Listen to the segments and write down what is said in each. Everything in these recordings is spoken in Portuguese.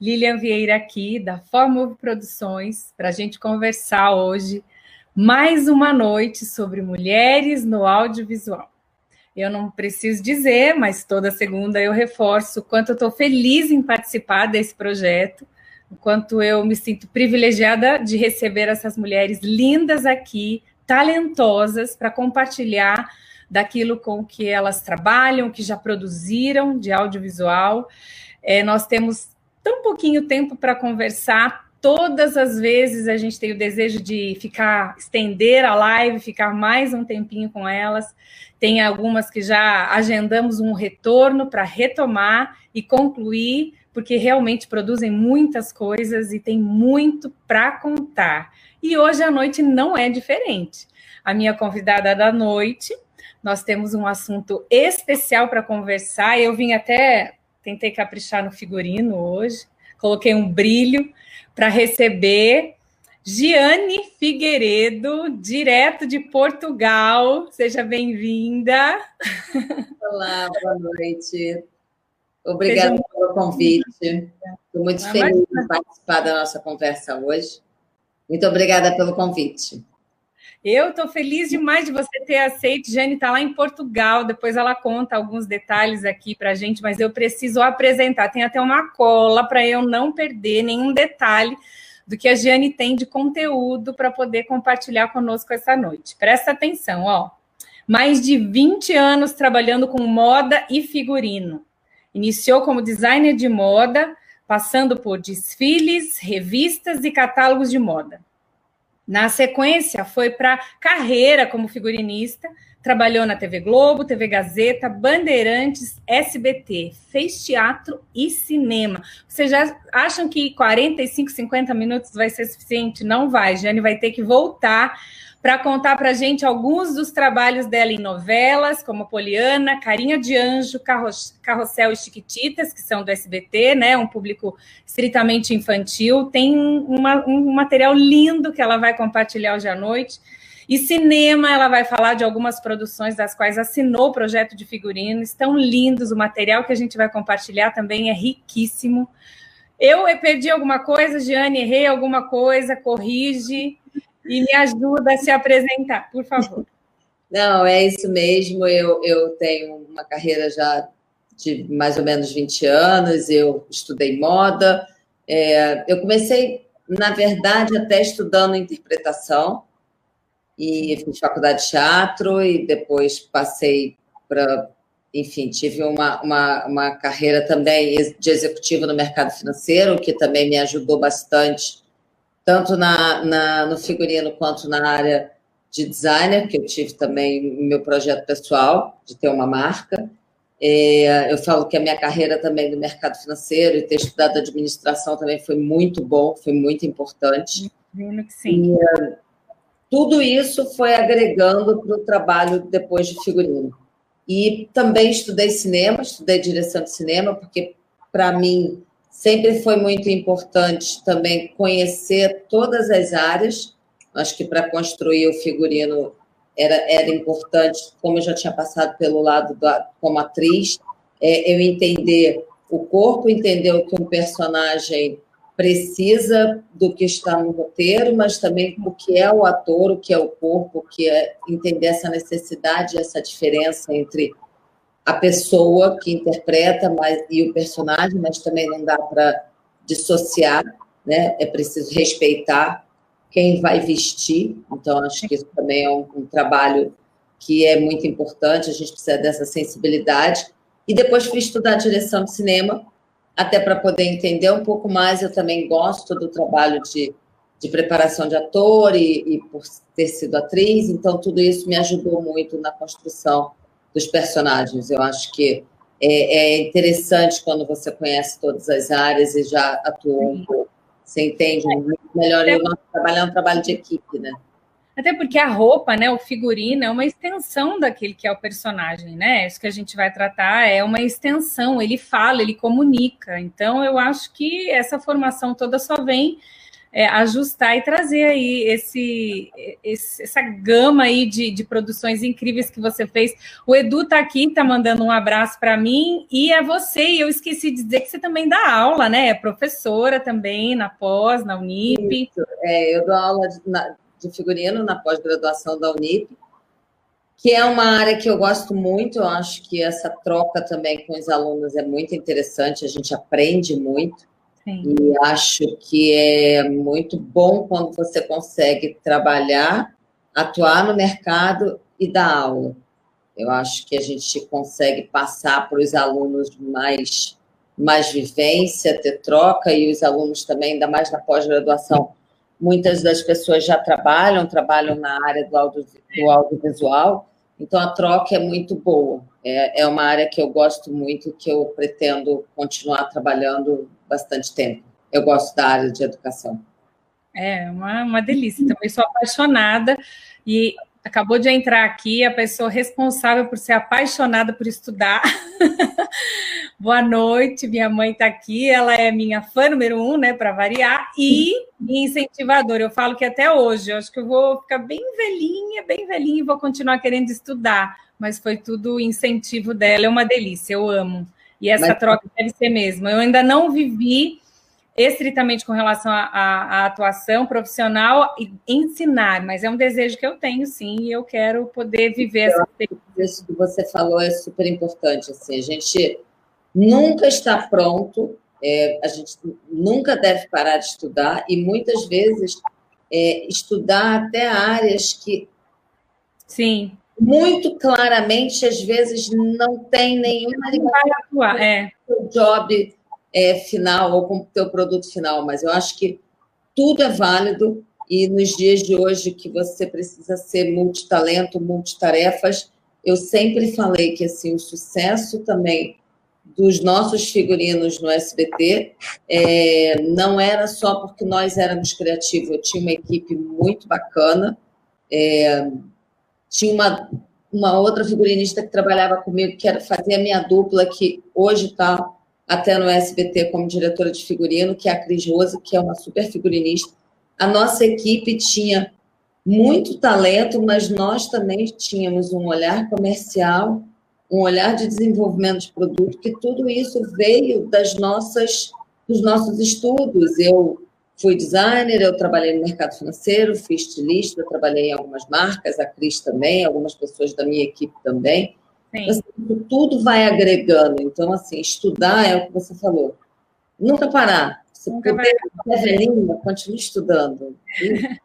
Lilian Vieira aqui, da Formove Produções, para a gente conversar hoje mais uma noite sobre mulheres no audiovisual. Eu não preciso dizer, mas toda segunda eu reforço o quanto eu estou feliz em participar desse projeto, o quanto eu me sinto privilegiada de receber essas mulheres lindas aqui, talentosas, para compartilhar daquilo com que elas trabalham, que já produziram de audiovisual. É, nós temos tão pouquinho tempo para conversar. Todas as vezes a gente tem o desejo de ficar, estender a live, ficar mais um tempinho com elas. Tem algumas que já agendamos um retorno para retomar e concluir, porque realmente produzem muitas coisas e tem muito para contar. E hoje a noite não é diferente. A minha convidada da noite nós temos um assunto especial para conversar. Eu vim até, tentei caprichar no figurino hoje, coloquei um brilho para receber Giane Figueiredo, direto de Portugal. Seja bem-vinda. Olá, boa noite. Obrigada Seja pelo convite. Estou muito feliz de participar da nossa conversa hoje. Muito obrigada pelo convite. Eu estou feliz demais de você ter aceito. Jane está lá em Portugal, depois ela conta alguns detalhes aqui para a gente, mas eu preciso apresentar. Tem até uma cola para eu não perder nenhum detalhe do que a Jane tem de conteúdo para poder compartilhar conosco essa noite. Presta atenção, ó. Mais de 20 anos trabalhando com moda e figurino. Iniciou como designer de moda, passando por desfiles, revistas e catálogos de moda. Na sequência, foi para carreira como figurinista, trabalhou na TV Globo, TV Gazeta, Bandeirantes, SBT, fez teatro e cinema. Vocês já acham que 45, 50 minutos vai ser suficiente? Não vai. Jane vai ter que voltar para contar para a gente alguns dos trabalhos dela em novelas, como Poliana, Carinha de Anjo, Carrossel e Chiquititas, que são do SBT, né? Um público estritamente infantil. Tem uma, um material lindo que ela vai compartilhar hoje à noite. E cinema, ela vai falar de algumas produções das quais assinou o projeto de figurino. Estão lindos, o material que a gente vai compartilhar também é riquíssimo. Eu perdi alguma coisa, Giane, errei alguma coisa, corrige e me ajuda a se apresentar, por favor. Não, é isso mesmo. Eu, eu tenho uma carreira já de mais ou menos 20 anos, eu estudei moda. É, eu comecei, na verdade, até estudando interpretação, e fiz faculdade de teatro, e depois passei para. Enfim, tive uma, uma, uma carreira também de executivo no mercado financeiro, que também me ajudou bastante tanto na, na, no figurino quanto na área de designer, que eu tive também meu projeto pessoal, de ter uma marca. É, eu falo que a minha carreira também no mercado financeiro e ter estudado administração também foi muito bom, foi muito importante. Vendo que sim. E, é, tudo isso foi agregando para o trabalho depois de figurino. E também estudei cinema, estudei direção de cinema, porque para mim Sempre foi muito importante também conhecer todas as áreas. Acho que para construir o figurino era, era importante, como eu já tinha passado pelo lado da, como atriz, é, eu entender o corpo, entender o que um personagem precisa do que está no roteiro, mas também o que é o ator, o que é o corpo, o que é entender essa necessidade, essa diferença entre a pessoa que interpreta mas, e o personagem, mas também não dá para dissociar, né? É preciso respeitar quem vai vestir. Então, acho que isso também é um, um trabalho que é muito importante, a gente precisa dessa sensibilidade. E depois fui estudar direção de cinema, até para poder entender um pouco mais. Eu também gosto do trabalho de, de preparação de ator e, e por ter sido atriz, então tudo isso me ajudou muito na construção dos personagens. Eu acho que é, é, interessante quando você conhece todas as áreas e já atuou um pouco. Você entende muito melhor. E o nosso trabalho é um trabalho de equipe, né? Até porque a roupa, né, o figurino é uma extensão daquele que é o personagem, né? Isso que a gente vai tratar é uma extensão, ele fala, ele comunica. Então eu acho que essa formação toda só vem é, ajustar e trazer aí esse, esse, essa gama aí de, de produções incríveis que você fez. O Edu está aqui, está mandando um abraço para mim e é você. E eu esqueci de dizer que você também dá aula, né? É professora também na pós, na Unip. Isso. É, eu dou aula de, na, de figurino na pós-graduação da Unip, que é uma área que eu gosto muito. Eu acho que essa troca também com os alunos é muito interessante. A gente aprende muito. Sim. E acho que é muito bom quando você consegue trabalhar, atuar no mercado e dar aula. Eu acho que a gente consegue passar para os alunos mais, mais vivência, ter troca, e os alunos também, ainda mais na pós-graduação, muitas das pessoas já trabalham, trabalham na área do, audio, do audiovisual, então a troca é muito boa. É, é uma área que eu gosto muito, que eu pretendo continuar trabalhando bastante tempo. Eu gosto da área de educação. É uma, uma delícia. Também sou apaixonada e acabou de entrar aqui a pessoa responsável por ser apaixonada por estudar. Boa noite, minha mãe está aqui, ela é minha fã número um, né, para variar, e incentivadora. Eu falo que até hoje, eu acho que eu vou ficar bem velhinha, bem velhinha e vou continuar querendo estudar, mas foi tudo incentivo dela, é uma delícia, eu amo. E essa Mas... troca deve ser mesmo. Eu ainda não vivi estritamente com relação à atuação profissional e ensinar, mas é um desejo que eu tenho, sim, e eu quero poder viver essa Isso que você falou é super importante. Assim, a gente nunca está pronto, é, a gente nunca deve parar de estudar, e muitas vezes é, estudar até áreas que Sim muito claramente, às vezes, não tem nenhuma ligação é. job é, final ou com o teu produto final, mas eu acho que tudo é válido e nos dias de hoje que você precisa ser multitalento, multitarefas, eu sempre falei que assim, o sucesso também dos nossos figurinos no SBT é, não era só porque nós éramos criativos, eu tinha uma equipe muito bacana, é, tinha uma, uma outra figurinista que trabalhava comigo, que era fazer a minha dupla, que hoje está até no SBT como diretora de figurino, que é a Cris Rosa, que é uma super figurinista. A nossa equipe tinha muito talento, mas nós também tínhamos um olhar comercial, um olhar de desenvolvimento de produto, que tudo isso veio das nossas dos nossos estudos. Eu Fui designer, eu trabalhei no mercado financeiro, fui estilista, trabalhei em algumas marcas, a Cris também, algumas pessoas da minha equipe também. Assim, tudo vai agregando. Então, assim, estudar é o que você falou. Nunca parar. Se Nunca puder, vai... velhinha, continue estudando.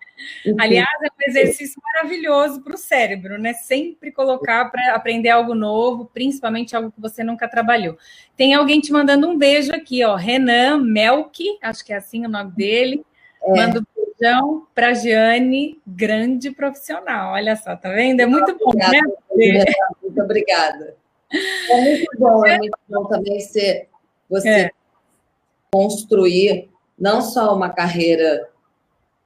Aliás, é um exercício maravilhoso para o cérebro, né? Sempre colocar para aprender algo novo, principalmente algo que você nunca trabalhou. Tem alguém te mandando um beijo aqui, ó. Renan Melk, acho que é assim o nome dele. É. Manda um beijão para Giane, grande profissional. Olha só, tá vendo? É muito bom, né? Muito obrigada. É muito bom, é muito bom também ser você é. construir não só uma carreira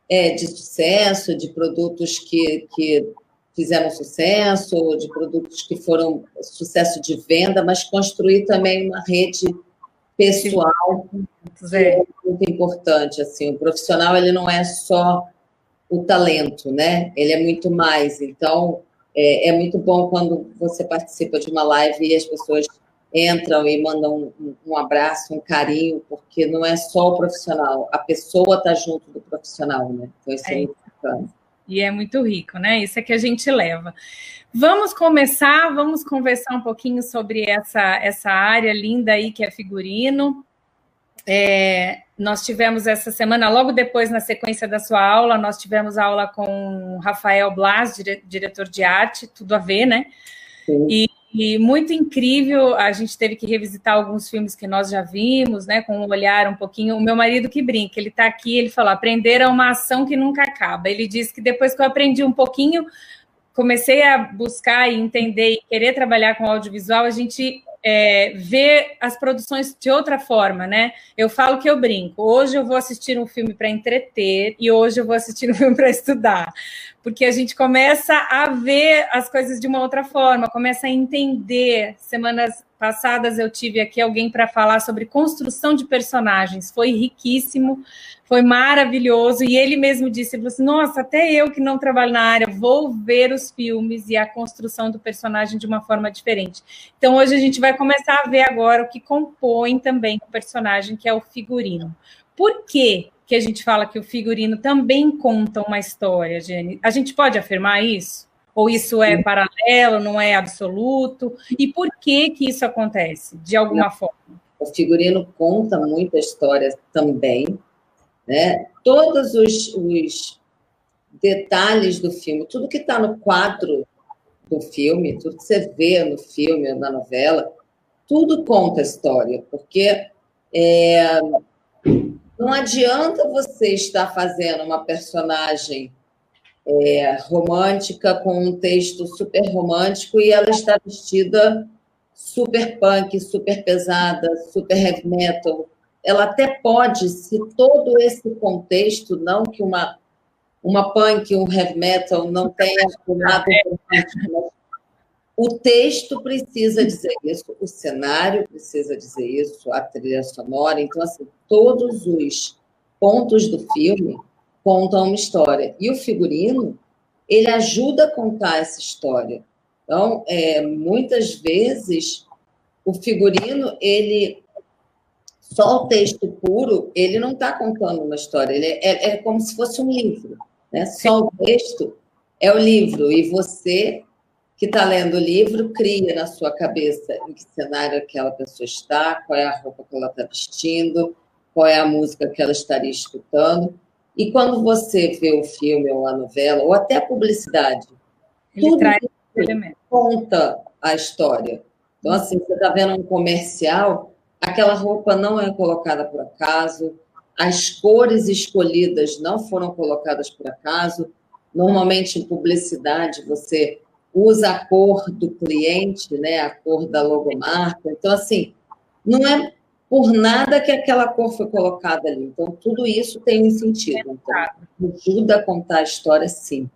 é, de sucesso, de produtos que, que fizeram sucesso, de produtos que foram sucesso de venda, mas construir também uma rede pessoal é muito importante. Assim, o profissional ele não é só o talento, né? Ele é muito mais. Então é, é muito bom quando você participa de uma live e as pessoas entram e mandam um, um, abraço, um carinho, porque não é só o profissional, a pessoa está junto do profissional, né? Então isso é, é muito bacana. E é muito rico, né? Isso é que a gente leva. Vamos começar, vamos conversar um pouquinho sobre essa, essa área linda aí que é figurino. É, nós tivemos essa semana, logo depois, na sequência da sua aula, nós tivemos aula com Rafael Blas, dire, diretor de arte, tudo a ver, né? Sim. E e muito incrível, a gente teve que revisitar alguns filmes que nós já vimos, né, com um olhar um pouquinho. O meu marido que brinca, ele está aqui, ele falou: aprender é uma ação que nunca acaba. Ele disse que depois que eu aprendi um pouquinho, comecei a buscar e entender e querer trabalhar com audiovisual, a gente é, ver as produções de outra forma, né? Eu falo que eu brinco. Hoje eu vou assistir um filme para entreter e hoje eu vou assistir um filme para estudar, porque a gente começa a ver as coisas de uma outra forma, começa a entender. Semanas passadas eu tive aqui alguém para falar sobre construção de personagens. Foi riquíssimo, foi maravilhoso. E ele mesmo disse: assim, Nossa, até eu que não trabalho na área, vou ver os filmes e a construção do personagem de uma forma diferente. Então, hoje a gente vai começar a ver agora o que compõe também o personagem, que é o figurino. Por quê? que a gente fala que o figurino também conta uma história, Jenny. A gente pode afirmar isso? Ou isso é paralelo, não é absoluto? E por que que isso acontece, de alguma não. forma? O figurino conta muita história também, né? Todos os, os detalhes do filme, tudo que está no quadro do filme, tudo que você vê no filme, na novela, tudo conta história, porque é, não adianta você estar fazendo uma personagem é, romântica com um texto super romântico e ela está vestida super punk, super pesada, super heavy metal. Ela até pode, se todo esse contexto, não que uma, uma punk, um heavy metal não tenha nada romântico, o texto precisa dizer isso, o cenário precisa dizer isso, a trilha sonora. Então, assim, todos os pontos do filme contam uma história. E o figurino, ele ajuda a contar essa história. Então, é, muitas vezes, o figurino, ele só o texto puro, ele não está contando uma história, ele é, é, é, como se fosse um livro. Né? Só o texto é o livro, e você que está lendo o livro cria na sua cabeça em que cenário aquela pessoa está, qual é a roupa que ela está vestindo, qual é a música que ela estaria escutando. E quando você vê o filme ou a novela, ou até a publicidade, Ele tudo traz conta a história. Então, assim, você está vendo um comercial, aquela roupa não é colocada por acaso, as cores escolhidas não foram colocadas por acaso. Normalmente, em publicidade, você usa a cor do cliente, né, a cor da logomarca. Então, assim, não é por nada que aquela cor foi colocada ali. Então, tudo isso tem um sentido. Então, ajuda a contar a história, sim.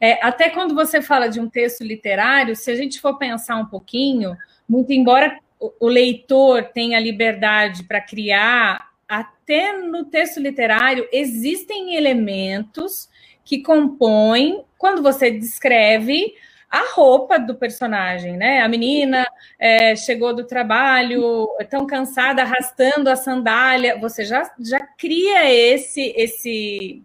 É, até quando você fala de um texto literário, se a gente for pensar um pouquinho, muito embora o leitor tenha liberdade para criar, até no texto literário existem elementos que compõem, quando você descreve a roupa do personagem, né? A menina é, chegou do trabalho tão cansada, arrastando a sandália. Você já, já cria esse esse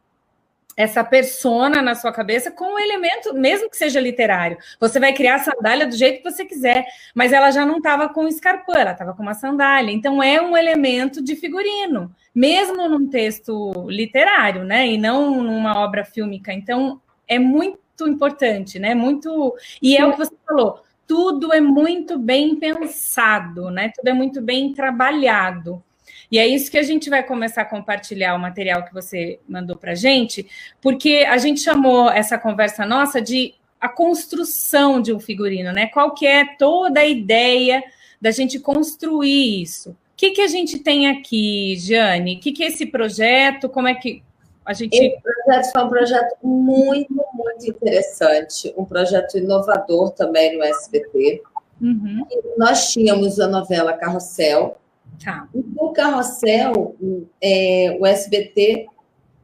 essa persona na sua cabeça com um elemento, mesmo que seja literário. Você vai criar a sandália do jeito que você quiser, mas ela já não estava com escarpão, ela estava com uma sandália. Então é um elemento de figurino, mesmo num texto literário, né? E não numa obra fílmica. Então é muito importante, né? Muito e é o que você falou. Tudo é muito bem pensado, né? Tudo é muito bem trabalhado. E é isso que a gente vai começar a compartilhar o material que você mandou para gente, porque a gente chamou essa conversa nossa de a construção de um figurino, né? Qual que é toda a ideia da gente construir isso? O que, que a gente tem aqui, Jane? O que, que é esse projeto? Como é que a gente. Esse projeto foi um projeto muito, muito interessante, um projeto inovador também no SBT. Uhum. Nós tínhamos a novela Carrossel, Tá. No Carrossel, é, o SBT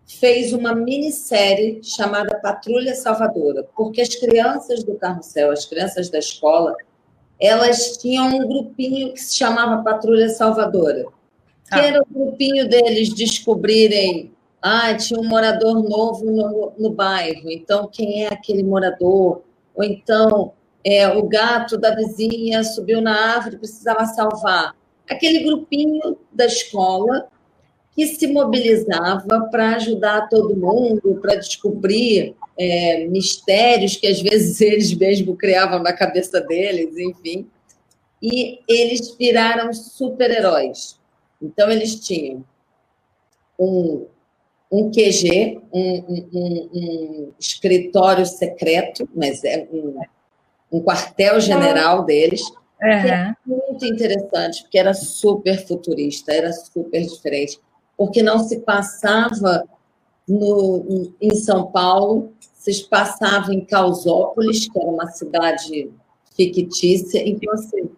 fez uma minissérie chamada Patrulha Salvadora, porque as crianças do Carrossel, as crianças da escola, elas tinham um grupinho que se chamava Patrulha Salvadora, tá. que era o grupinho deles descobrirem ah, tinha um morador novo no, no bairro, então quem é aquele morador? Ou então é, o gato da vizinha subiu na árvore, precisava salvar aquele grupinho da escola que se mobilizava para ajudar todo mundo, para descobrir é, mistérios que às vezes eles mesmos criavam na cabeça deles, enfim. E eles viraram super-heróis. Então, eles tinham um, um QG, um, um, um escritório secreto, mas é um, um quartel-general deles, Uhum. é muito interessante, porque era super futurista, era super diferente, porque não se passava no, em São Paulo, se passava em Causópolis, que era uma cidade fictícia, então assim,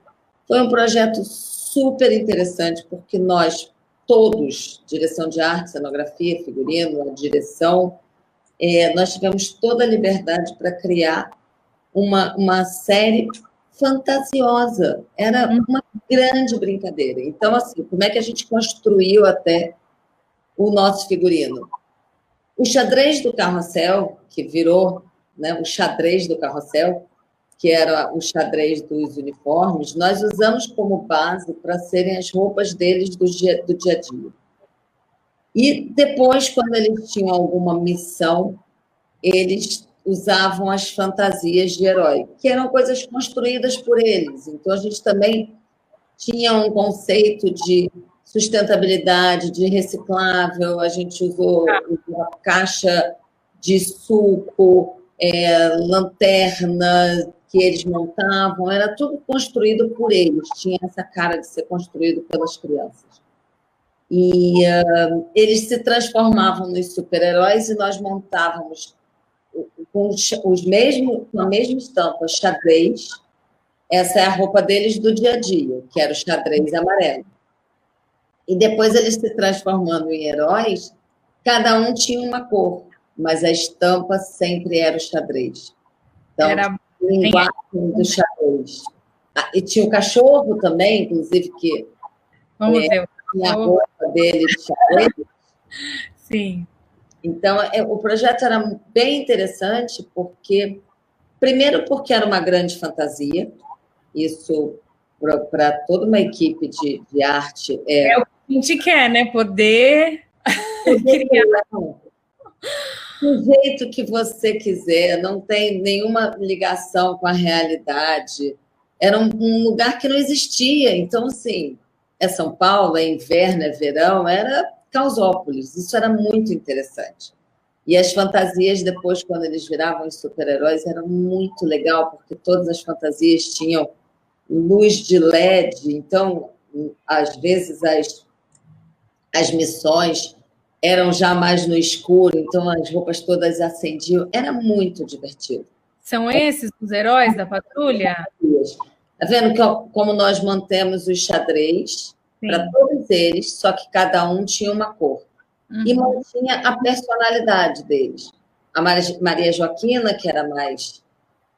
Foi um projeto super interessante, porque nós todos, direção de arte, cenografia, figurino, direção, é, nós tivemos toda a liberdade para criar uma, uma série fantasiosa. Era uma grande brincadeira. Então, assim, como é que a gente construiu até o nosso figurino? O xadrez do carrossel, que virou né, o xadrez do carrossel, que era o xadrez dos uniformes, nós usamos como base para serem as roupas deles do dia, do dia a dia. E depois, quando eles tinham alguma missão, eles usavam as fantasias de herói, que eram coisas construídas por eles. Então, a gente também tinha um conceito de sustentabilidade, de reciclável, a gente usou uma caixa de suco, é, lanterna que eles montavam, era tudo construído por eles, tinha essa cara de ser construído pelas crianças. E uh, eles se transformavam nos super-heróis e nós montávamos com os mesmos, com a mesma estampa, xadrez. Essa é a roupa deles do dia a dia, que era o xadrez amarelo. E depois eles se transformando em heróis, cada um tinha uma cor, mas a estampa sempre era o xadrez. Então, era linguagem do xadrez. Ah, e tinha o cachorro também, inclusive, que Vamos é, ver. tinha a roupa dele de xadrez. Sim. Então, é, o projeto era bem interessante, porque, primeiro, porque era uma grande fantasia, isso para toda uma equipe de, de arte. É, é o que a gente quer, né? Poder, Poder criar. Do jeito que você quiser, não tem nenhuma ligação com a realidade. Era um, um lugar que não existia. Então, assim, é São Paulo, é inverno, é verão, era Causópolis. Isso era muito interessante. E as fantasias, depois, quando eles viravam super-heróis, era muito legal, porque todas as fantasias tinham luz de LED. Então, às vezes, as, as missões eram já mais no escuro, então as roupas todas acendiam. Era muito divertido. São esses os heróis da patrulha? Está vendo que, como nós mantemos os xadrez, para todos eles, só que cada um tinha uma cor. Uhum. E mantinha a personalidade deles. A Maria Joaquina, que era mais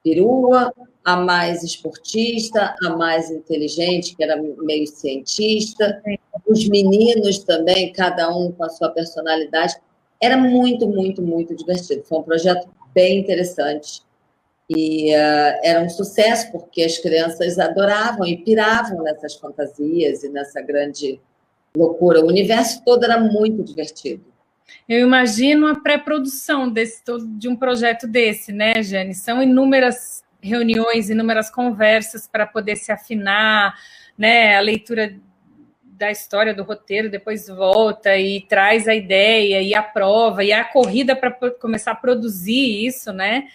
perua, a mais esportista, a mais inteligente, que era meio cientista, Sim. Os meninos também, cada um com a sua personalidade. Era muito, muito, muito divertido. Foi um projeto bem interessante. E uh, era um sucesso, porque as crianças adoravam e piravam nessas fantasias e nessa grande loucura. O universo todo era muito divertido. Eu imagino a pré-produção de um projeto desse, né, Jane? São inúmeras reuniões, inúmeras conversas para poder se afinar, né? A leitura da história do roteiro, depois volta e traz a ideia e a prova e a corrida para começar a produzir isso, né?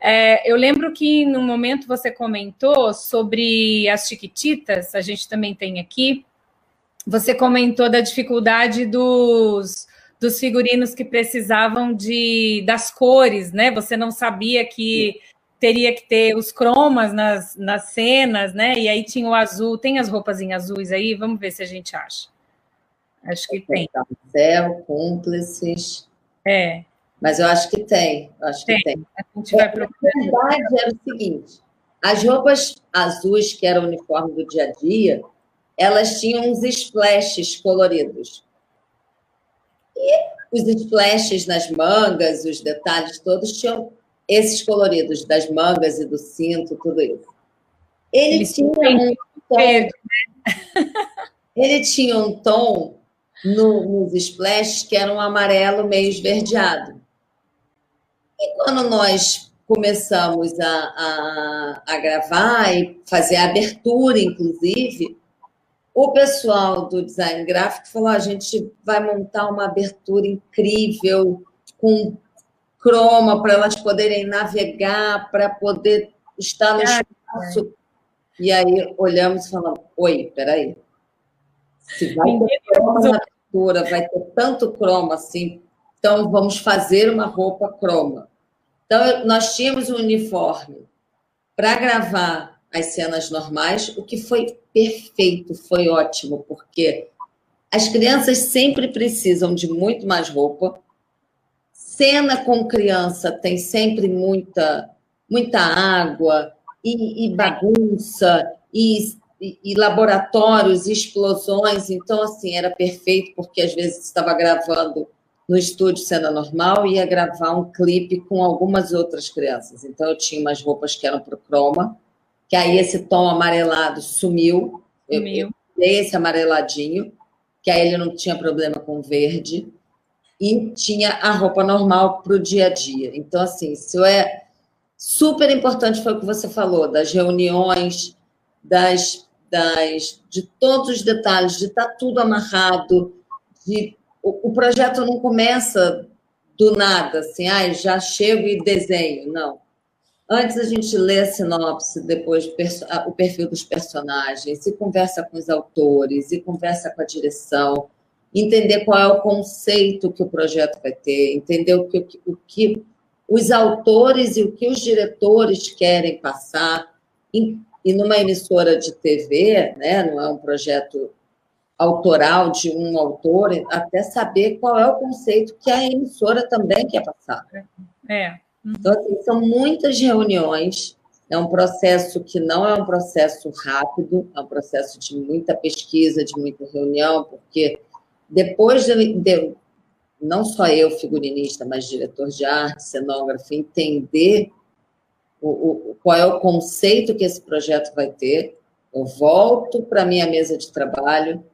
É, eu lembro que no momento você comentou sobre as Chiquititas, a gente também tem aqui. Você comentou da dificuldade dos, dos figurinos que precisavam de das cores, né? Você não sabia que teria que ter os cromas nas, nas cenas, né? E aí tinha o azul. Tem as roupas em azuis aí? Vamos ver se a gente acha. Acho que tem. Céu, cúmplices. É. Mas eu acho que tem, acho tem. que tem. A gente vai procurar. A verdade era o seguinte: as roupas azuis, que era o uniforme do dia a dia, elas tinham uns splashes coloridos. E os splashes nas mangas, os detalhes todos tinham esses coloridos das mangas e do cinto, tudo isso. Ele Eles tinha um tom. Né? ele tinha um tom no, nos splashes que era um amarelo meio esverdeado. E quando nós começamos a, a, a gravar e fazer a abertura, inclusive, o pessoal do design gráfico falou: a gente vai montar uma abertura incrível, com croma, para elas poderem navegar, para poder estar no espaço. E aí olhamos e falamos: oi, peraí. Se vai ter croma na abertura, vai ter tanto croma assim, então, vamos fazer uma roupa croma. Então, nós tínhamos um uniforme para gravar as cenas normais, o que foi perfeito, foi ótimo, porque as crianças sempre precisam de muito mais roupa. Cena com criança tem sempre muita, muita água e, e bagunça e, e, e laboratórios, e explosões. Então, assim, era perfeito, porque às vezes estava gravando no estúdio cena normal e ia gravar um clipe com algumas outras crianças. Então, eu tinha umas roupas que eram para o croma, que aí esse tom amarelado sumiu. Sumiu. Eu dei esse amareladinho que aí ele não tinha problema com verde, e tinha a roupa normal para o dia a dia. Então, assim, isso é super importante, foi o que você falou, das reuniões, das, das de todos os detalhes, de estar tá tudo amarrado, de o, o projeto não começa do nada, assim, ah, já chego e desenho. Não. Antes a gente lê a sinopse, depois o perfil dos personagens, e conversa com os autores, e conversa com a direção, entender qual é o conceito que o projeto vai ter, entender o que, o que os autores e o que os diretores querem passar. E numa emissora de TV, né, não é um projeto autoral de um autor, até saber qual é o conceito que a emissora também quer passar. É. Então, assim, são muitas reuniões, é um processo que não é um processo rápido, é um processo de muita pesquisa, de muita reunião, porque depois de, de não só eu, figurinista, mas diretor de arte, cenógrafo, entender o, o, qual é o conceito que esse projeto vai ter, eu volto para a minha mesa de trabalho,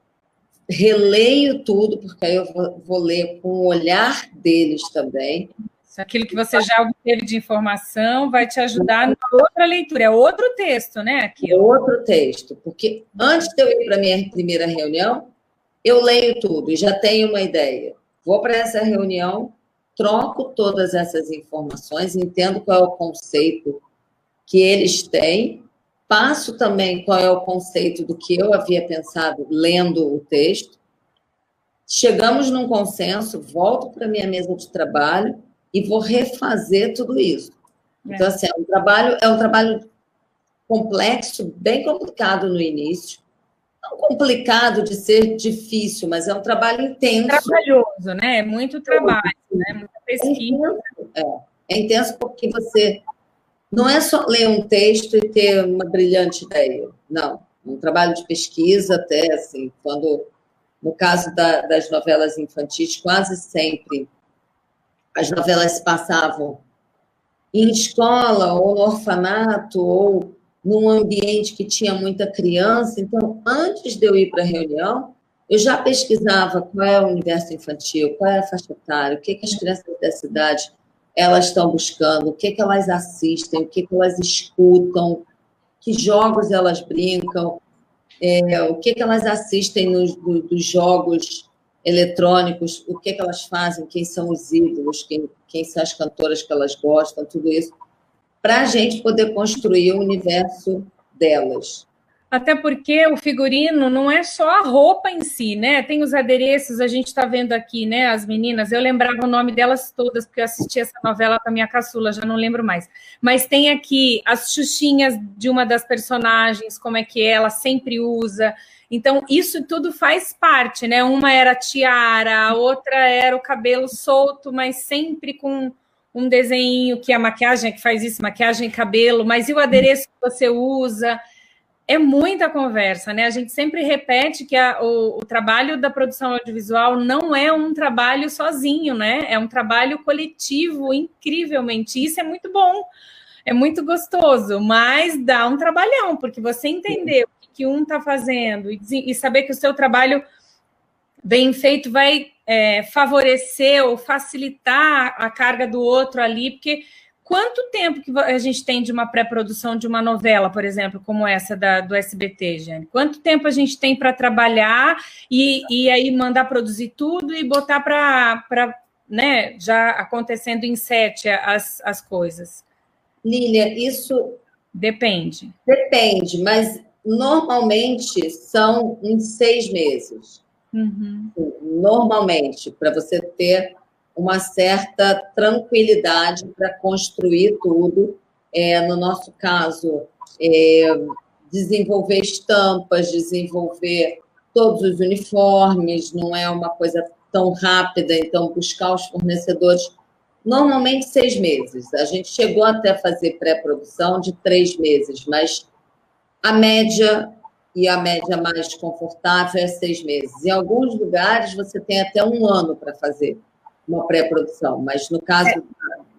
releio tudo, porque aí eu vou, vou ler com o olhar deles também, Aquilo que você já obteve de informação vai te ajudar na outra leitura. É outro texto, né? Aquilo. É outro texto, porque antes de eu ir para a minha primeira reunião, eu leio tudo e já tenho uma ideia. Vou para essa reunião, troco todas essas informações, entendo qual é o conceito que eles têm, passo também qual é o conceito do que eu havia pensado lendo o texto. Chegamos num consenso, volto para minha mesa de trabalho e vou refazer tudo isso. É. Então, assim, é um trabalho, é um trabalho complexo, bem complicado no início. Não complicado de ser difícil, mas é um trabalho intenso. Trabalhoso, né? É muito trabalho, né? Muita pesquisa. É, é intenso porque você não é só ler um texto e ter uma brilhante ideia. Não. É um trabalho de pesquisa, até assim, quando, no caso da, das novelas infantis, quase sempre as novelas se passavam em escola ou no orfanato ou num ambiente que tinha muita criança. Então, antes de eu ir para a reunião, eu já pesquisava qual é o universo infantil, qual é a faixa etária, o que, que as crianças da cidade elas estão buscando, o que, que elas assistem, o que, que elas escutam, que jogos elas brincam, é, o que, que elas assistem nos, dos jogos eletrônicos, o que, que elas fazem, quem são os ídolos, quem, quem são as cantoras que elas gostam, tudo isso, para a gente poder construir o universo delas. Até porque o figurino não é só a roupa em si, né? Tem os adereços, a gente está vendo aqui, né? As meninas, eu lembrava o nome delas todas, porque eu assisti essa novela com a minha caçula, já não lembro mais. Mas tem aqui as xuxinhas de uma das personagens, como é que ela sempre usa. Então, isso tudo faz parte, né? Uma era tiara, a outra era o cabelo solto, mas sempre com um desenho que a maquiagem é que faz isso, maquiagem e cabelo, mas e o adereço que você usa? É muita conversa, né? A gente sempre repete que a, o, o, trabalho da produção audiovisual não é um trabalho sozinho, né? É um trabalho coletivo, incrivelmente. Isso é muito bom, é muito gostoso, mas dá um trabalhão, porque você entender que um está fazendo e, e, saber que o seu trabalho bem feito vai é, favorecer ou facilitar a carga do outro ali, porque quanto tempo que a gente tem de uma pré-produção de uma novela, por exemplo, como essa da, do SBT, Jane? Quanto tempo a gente tem para trabalhar e, e aí mandar produzir tudo e botar para né, já acontecendo em sete as, as coisas? Lília, isso. Depende. Depende, mas normalmente são uns seis meses. Uhum. Normalmente, para você ter uma certa tranquilidade para construir tudo. É, no nosso caso, é, desenvolver estampas, desenvolver todos os uniformes, não é uma coisa tão rápida, então buscar os fornecedores normalmente seis meses. A gente chegou até a fazer pré-produção de três meses, mas a média e a média mais confortável é seis meses. Em alguns lugares você tem até um ano para fazer uma pré-produção, mas no caso é.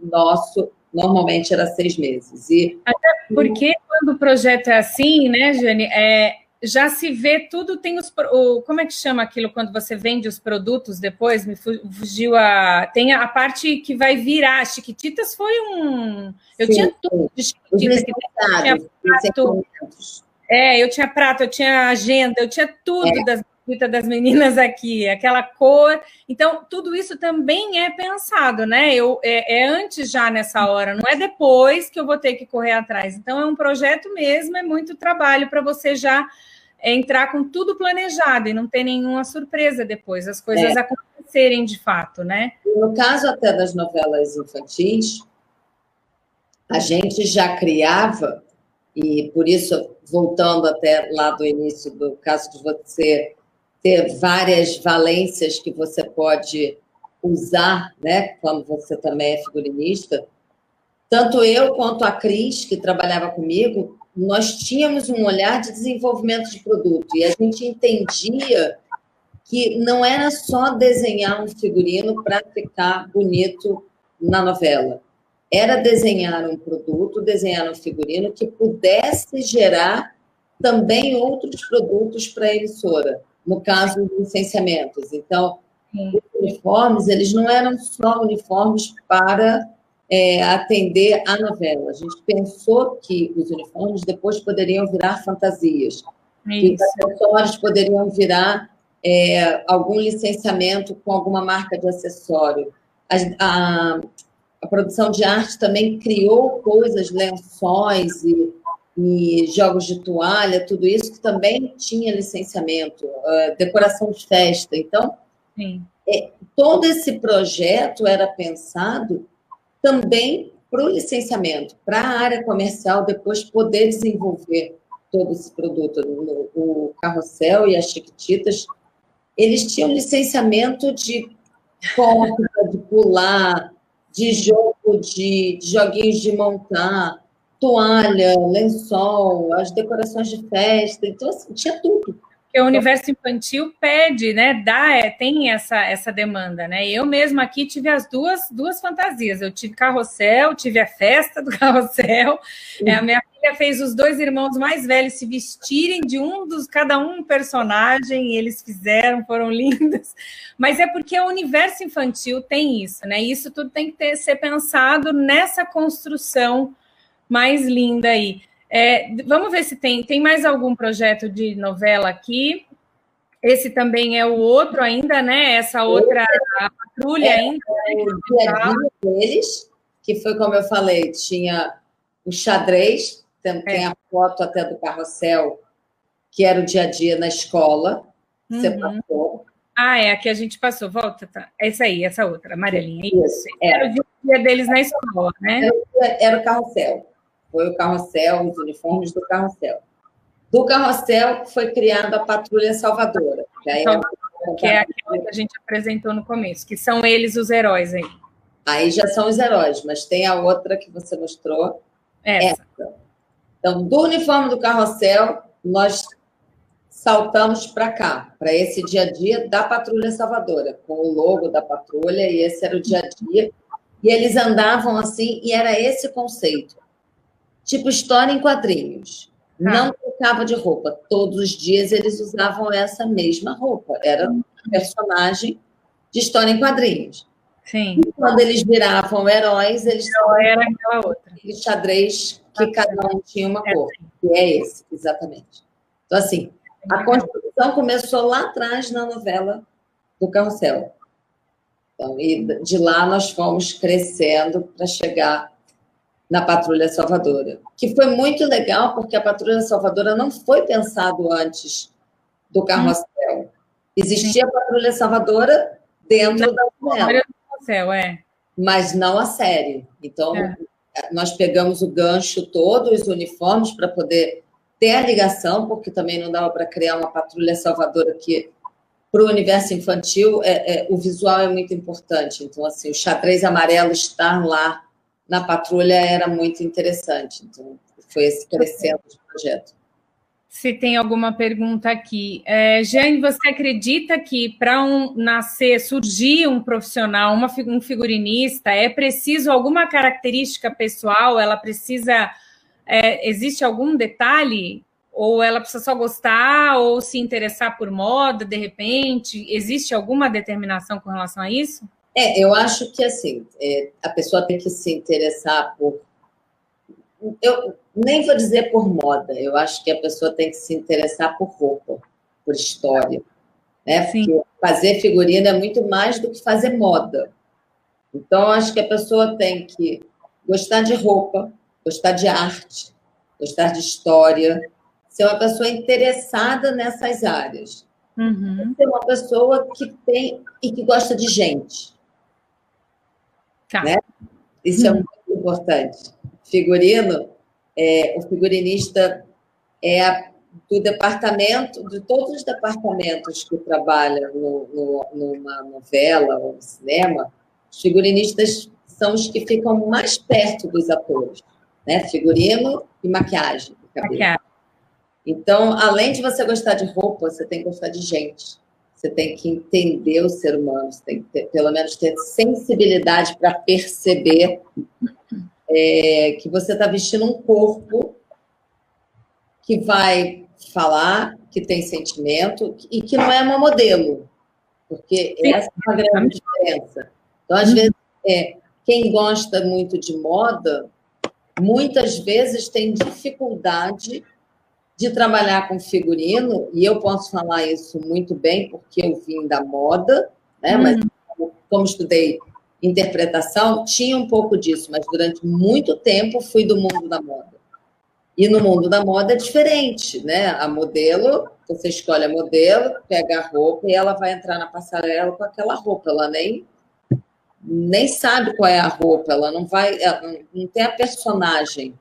nosso normalmente era seis meses. E até porque quando o projeto é assim, né, Jane, é, já se vê tudo, tem os. O, como é que chama aquilo quando você vende os produtos depois? Me fugiu a. Tem a parte que vai virar. Chiquititas foi um. Eu sim, tinha tudo de Chiquititas. tinha prato, é, eu tinha prato, eu tinha agenda, eu tinha tudo é. das das meninas aqui, aquela cor. Então, tudo isso também é pensado, né? Eu, é, é, antes já nessa hora, não é depois que eu vou ter que correr atrás. Então, é um projeto mesmo, é muito trabalho para você já entrar com tudo planejado e não ter nenhuma surpresa depois, as coisas é. acontecerem de fato, né? No caso até das novelas infantis, a gente já criava, e por isso, voltando até lá do início do caso de você ter várias valências que você pode usar, né, quando você também é figurinista, tanto eu quanto a Cris, que trabalhava comigo, nós tínhamos um olhar de desenvolvimento de produto e a gente entendia que não era só desenhar um figurino para ficar bonito na novela. Era desenhar um produto, desenhar um figurino que pudesse gerar também outros produtos para a emissora, no caso dos licenciamentos. Então, os uniformes, eles não eram só uniformes para é, atender a novela. A gente pensou que os uniformes depois poderiam virar fantasias, Isso. que os acessórios poderiam virar é, algum licenciamento com alguma marca de acessório. A, a, a, produção de arte também criou coisas, lençóis e, e, jogos de toalha, tudo isso que também tinha licenciamento, uh, decoração de festa. Então, é, todo esse projeto era pensado também para o licenciamento, para a área comercial depois poder desenvolver todo esse produto. O carrossel e as chiquititas, eles tinham licenciamento de corda, de pular, de jogo de, de joguinhos de montar, toalha, lençol, as decorações de festa, então assim, tinha tudo porque o universo infantil pede, né? Dá, é, tem essa, essa demanda, né? Eu mesma aqui tive as duas, duas fantasias. Eu tive carrossel, tive a festa do carrossel. Uhum. É, a minha filha fez os dois irmãos mais velhos se vestirem de um dos, cada um personagem, e eles fizeram, foram lindos. Mas é porque o universo infantil tem isso, né? Isso tudo tem que ter, ser pensado nessa construção mais linda aí. É, vamos ver se tem, tem mais algum projeto de novela aqui. Esse também é o outro ainda, né? Essa outra patrulha é, ainda. É o dia a dia deles, que foi como eu falei, tinha o xadrez, tem, tem a foto até do carrossel, que era o dia a dia na escola. Você uhum. passou. Ah, é, aqui a gente passou. Volta, tá. Essa aí, essa outra, amarelinha. Isso. Era o dia deles na escola, né? Era, era o carrossel foi o carrossel, os uniformes do carrossel. Do carrossel foi criada a Patrulha Salvadora. Que, é, que é aquela que a gente apresentou no começo, que são eles os heróis aí. Aí já são os heróis, mas tem a outra que você mostrou. Essa. essa. Então, do uniforme do carrossel, nós saltamos para cá, para esse dia a dia da Patrulha Salvadora, com o logo da patrulha, e esse era o dia a dia. E eles andavam assim, e era esse conceito tipo história em quadrinhos. Ah. Não trocava de roupa. Todos os dias eles usavam essa mesma roupa. Era um personagem de história em quadrinhos. Sim. E quando eles viravam heróis, eles era aquela outra. Aquele xadrez que ah, cada um tinha uma cor. Que é esse, exatamente. Então, assim, a construção começou lá atrás na novela do Carrossel. Então, e de lá nós fomos crescendo para chegar na Patrulha Salvadora, que foi muito legal porque a Patrulha Salvadora não foi pensado antes do carrossel. Existia a Patrulha Salvadora dentro da novela. Carrossel, é. Mas não a série. Então, é. nós pegamos o gancho todo, os uniformes, para poder ter a ligação, porque também não dava para criar uma patrulha salvadora que para o universo infantil é, é, o visual é muito importante. Então, assim, o xadrez amarelo estar lá na patrulha era muito interessante. Então, foi esse crescendo de projeto. Se tem alguma pergunta aqui. É, Jane, você acredita que para um nascer, surgir um profissional, uma, um figurinista, é preciso alguma característica pessoal? Ela precisa. É, existe algum detalhe? Ou ela precisa só gostar ou se interessar por moda, de repente? Existe alguma determinação com relação a isso? É, eu acho que assim, é, a pessoa tem que se interessar por eu nem vou dizer por moda, eu acho que a pessoa tem que se interessar por roupa, por história. Né? Porque fazer figurino é muito mais do que fazer moda. Então, acho que a pessoa tem que gostar de roupa, gostar de arte, gostar de história, ser uma pessoa interessada nessas áreas. Uhum. Ser uma pessoa que tem e que gosta de gente. Tá. Né? Isso é uhum. é muito importante figurino, é, o figurinista é a, do departamento, de todos os departamentos que trabalham no, no, numa novela ou no cinema, os figurinistas são os que ficam mais perto dos atores, né? Figurino e maquiagem. maquiagem. Então, além de você gostar de roupa, você tem que gostar de gente. Você tem que entender o ser humano, você tem que ter, pelo menos ter sensibilidade para perceber é, que você está vestindo um corpo que vai falar, que tem sentimento e que não é uma modelo, porque Sim. essa é uma grande diferença. Então, às uhum. vezes, é, quem gosta muito de moda, muitas vezes tem dificuldade de trabalhar com figurino, e eu posso falar isso muito bem, porque eu vim da moda, né? Uhum. Mas como estudei interpretação, tinha um pouco disso, mas durante muito tempo fui do mundo da moda. E no mundo da moda é diferente, né? A modelo, você escolhe a modelo, pega a roupa e ela vai entrar na passarela com aquela roupa. Ela nem, nem sabe qual é a roupa, ela não vai, ela não tem a personagem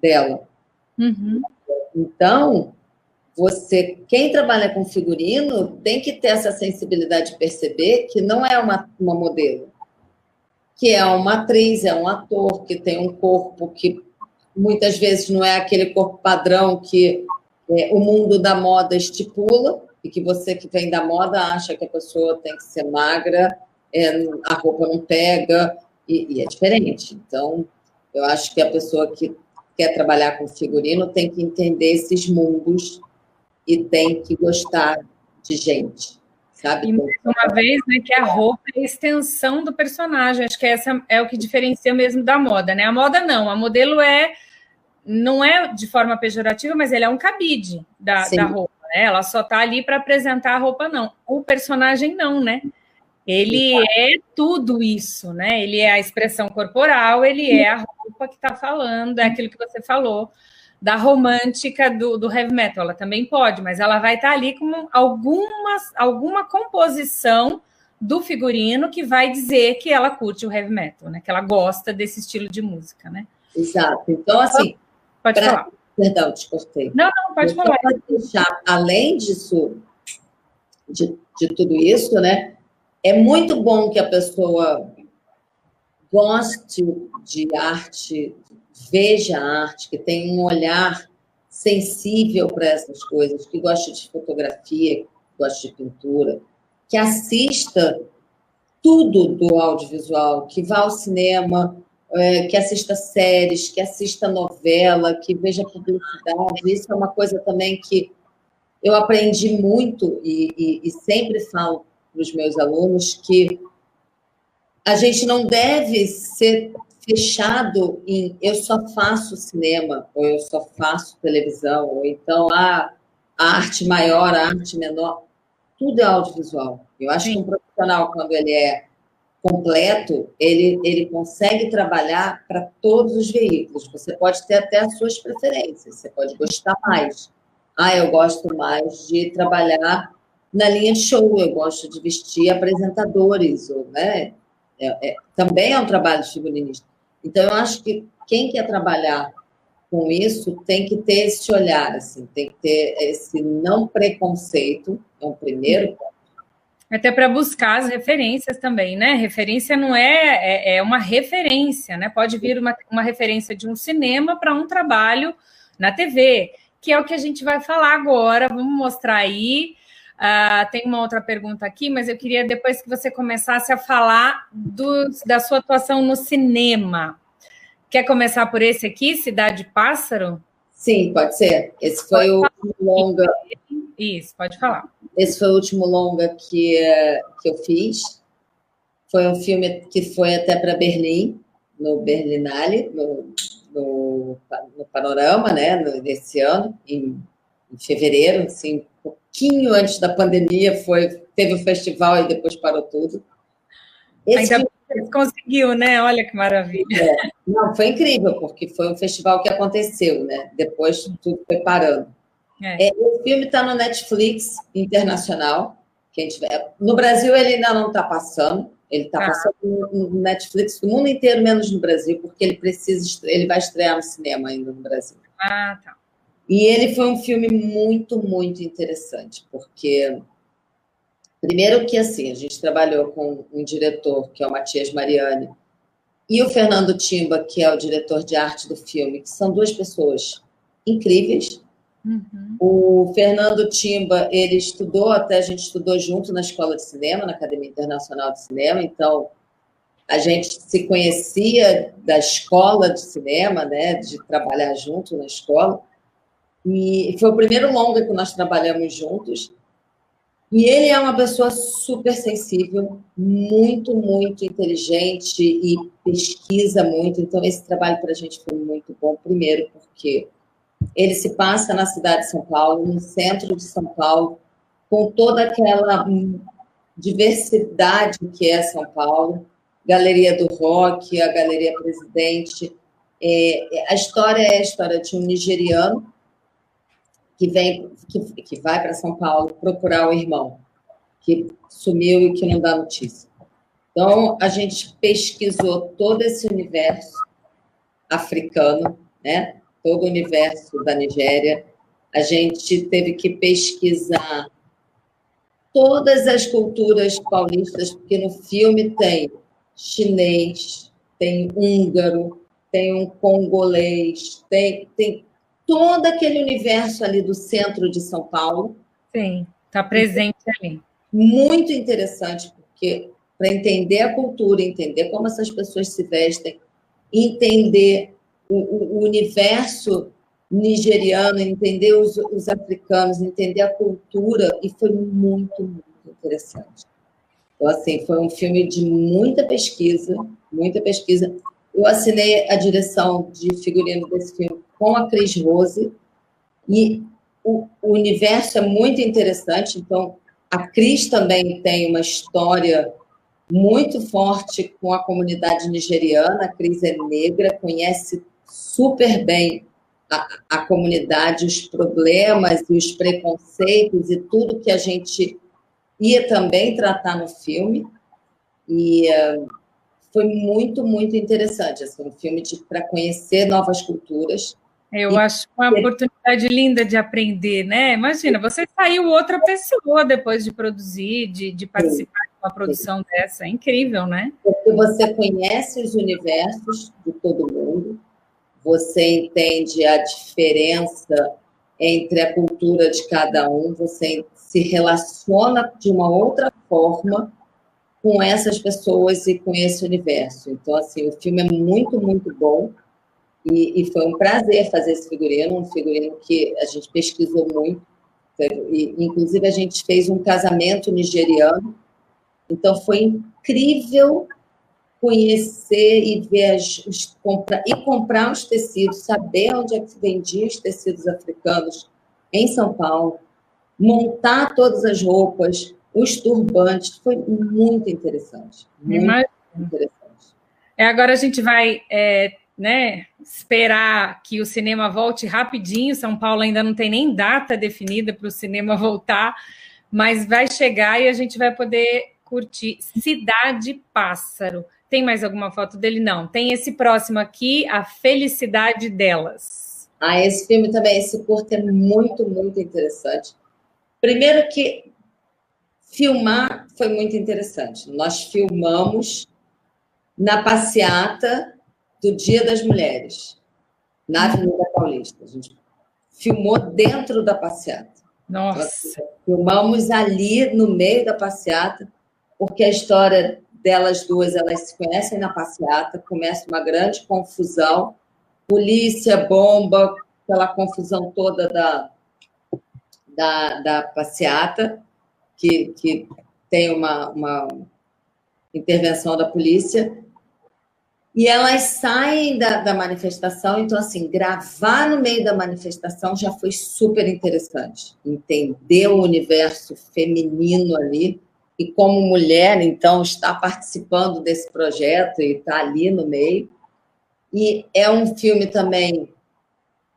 dela. Uhum. Então, você, quem trabalha com figurino, tem que ter essa sensibilidade de perceber que não é uma, uma modelo que é uma atriz, é um ator, que tem um corpo que muitas vezes não é aquele corpo padrão que é, o mundo da moda estipula, e que você que vem da moda acha que a pessoa tem que ser magra, é, a roupa não pega, e, e é diferente. Então, eu acho que a pessoa que quer trabalhar com figurino tem que entender esses mundos e tem que gostar de gente sabe? E mais uma vez, né, que a roupa é a extensão do personagem. Acho que essa é o que diferencia mesmo da moda, né? A moda não, a modelo é não é de forma pejorativa, mas ele é um cabide da, da roupa, né? Ela só está ali para apresentar a roupa, não. O personagem não, né? Ele é tudo isso, né? Ele é a expressão corporal, ele é a roupa que está falando, é aquilo que você falou da romântica do, do heavy metal. Ela também pode, mas ela vai estar ali com algumas, alguma composição do figurino que vai dizer que ela curte o heavy metal, né? Que ela gosta desse estilo de música, né? Exato. Então, assim. Pode pra... falar. Perdão, te cortei. Não, não, pode falar. Deixar, além disso, de, de tudo isso, né? É muito bom que a pessoa goste de arte, veja a arte, que tenha um olhar sensível para essas coisas, que goste de fotografia, que goste de pintura, que assista tudo do audiovisual, que vá ao cinema, é, que assista séries, que assista novela, que veja publicidade. Isso é uma coisa também que eu aprendi muito e, e, e sempre falo para os meus alunos que a gente não deve ser fechado em eu só faço cinema, ou eu só faço televisão, ou então a arte maior, a arte menor, tudo é audiovisual. Eu acho Sim. que um profissional, quando ele é completo, ele, ele consegue trabalhar para todos os veículos. Você pode ter até as suas preferências, você pode gostar mais. Ah, eu gosto mais de trabalhar na linha show, eu gosto de vestir apresentadores, ou, né? É, é, também é um trabalho de figurinista. Então, eu acho que quem quer trabalhar com isso tem que ter esse olhar, assim, tem que ter esse não preconceito, é um primeiro ponto. Até para buscar as referências também, né? Referência não é, é, é uma referência, né? Pode vir uma, uma referência de um cinema para um trabalho na TV, que é o que a gente vai falar agora. Vamos mostrar aí. Uh, tem uma outra pergunta aqui, mas eu queria depois que você começasse a falar do, da sua atuação no cinema. Quer começar por esse aqui, Cidade Pássaro? Sim, pode ser. Esse foi pode o último longa. Isso, pode falar. Esse foi o último longa que, que eu fiz. Foi um filme que foi até para Berlim, no Berlinale, no, no, no Panorama, né, nesse ano, em, em, fevereiro, assim, um pouquinho antes da pandemia, foi, teve o festival e depois parou tudo. Esse Ainda filme... conseguiu, né? Olha que maravilha. É. Não, foi incrível, porque foi um festival que aconteceu, né? Depois tudo foi parando. É. É, o filme está no Netflix internacional. Quem tiver. No Brasil ele ainda não está passando. Ele está ah. passando no Netflix no mundo inteiro, menos no Brasil, porque ele precisa, ele vai estrear no cinema ainda no Brasil. Ah, tá. E ele foi um filme muito, muito interessante, porque primeiro que assim, a gente trabalhou com um diretor, que é o Matias Mariani, e o Fernando Timba, que é o diretor de arte do filme, que são duas pessoas incríveis, Uhum. O Fernando Timba, ele estudou, até a gente estudou junto na Escola de Cinema, na Academia Internacional de Cinema, então a gente se conhecia da escola de cinema, né, de trabalhar junto na escola, e foi o primeiro longa que nós trabalhamos juntos, e ele é uma pessoa super sensível, muito, muito inteligente e pesquisa muito, então esse trabalho para a gente foi muito bom, primeiro porque ele se passa na cidade de São Paulo, no centro de São Paulo, com toda aquela diversidade que é São Paulo, Galeria do Rock, a Galeria Presidente. É, a história é a história de um nigeriano que vem, que, que vai para São Paulo procurar o irmão que sumiu e que não dá notícia. Então a gente pesquisou todo esse universo africano, né? todo o universo da Nigéria. A gente teve que pesquisar todas as culturas paulistas, porque no filme tem chinês, tem húngaro, tem um congolês, tem, tem todo aquele universo ali do centro de São Paulo. Sim, está presente ali. Muito interessante, porque para entender a cultura, entender como essas pessoas se vestem, entender o, o universo nigeriano, entender os, os, africanos, entender a cultura, e foi muito, muito interessante. Então, assim, foi um filme de muita pesquisa, muita pesquisa. Eu assinei a direção de figurino desse filme com a Cris Rose, e o, o universo é muito interessante, então a Cris também tem uma história muito forte com a comunidade nigeriana. A Cris é negra, conhece super bem a, a comunidade, os problemas e os preconceitos e tudo que a gente ia também tratar no filme. E uh, foi muito, muito interessante. Assim, um filme para conhecer novas culturas. Eu e acho uma oportunidade linda de aprender, né? Imagina, você saiu outra pessoa depois de produzir, de, de participar Sim. de uma produção Sim. dessa. É incrível, né? Porque você conhece os universos de todo mundo, você entende a diferença entre a cultura de cada um, você se relaciona de uma outra forma com essas pessoas e com esse universo. Então, assim, o filme é muito, muito bom. E, e foi um prazer fazer esse figurino, um figurino que a gente pesquisou muito. E, inclusive, a gente fez um casamento nigeriano. Então, foi incrível conhecer e ver as, os, comprar, e comprar os tecidos, saber onde é que vendia os tecidos africanos em São Paulo, montar todas as roupas, os turbantes, foi muito interessante. Muito Imagina. interessante. É, agora a gente vai é, né, esperar que o cinema volte rapidinho. São Paulo ainda não tem nem data definida para o cinema voltar, mas vai chegar e a gente vai poder curtir Cidade Pássaro. Tem mais alguma foto dele? Não. Tem esse próximo aqui, A Felicidade Delas. Ah, esse filme também, esse curto é muito, muito interessante. Primeiro que filmar foi muito interessante. Nós filmamos na passeata do Dia das Mulheres, na Avenida Paulista. A gente filmou dentro da passeata. Nossa! filmamos ali no meio da passeata, porque a história delas duas, elas se conhecem na passeata, começa uma grande confusão, polícia, bomba, aquela confusão toda da, da, da passeata, que, que tem uma, uma intervenção da polícia, e elas saem da, da, manifestação, então, assim, gravar no meio da manifestação já foi super interessante. Entender o universo feminino ali, e como mulher, então, está participando desse projeto e está ali no meio. E é um filme também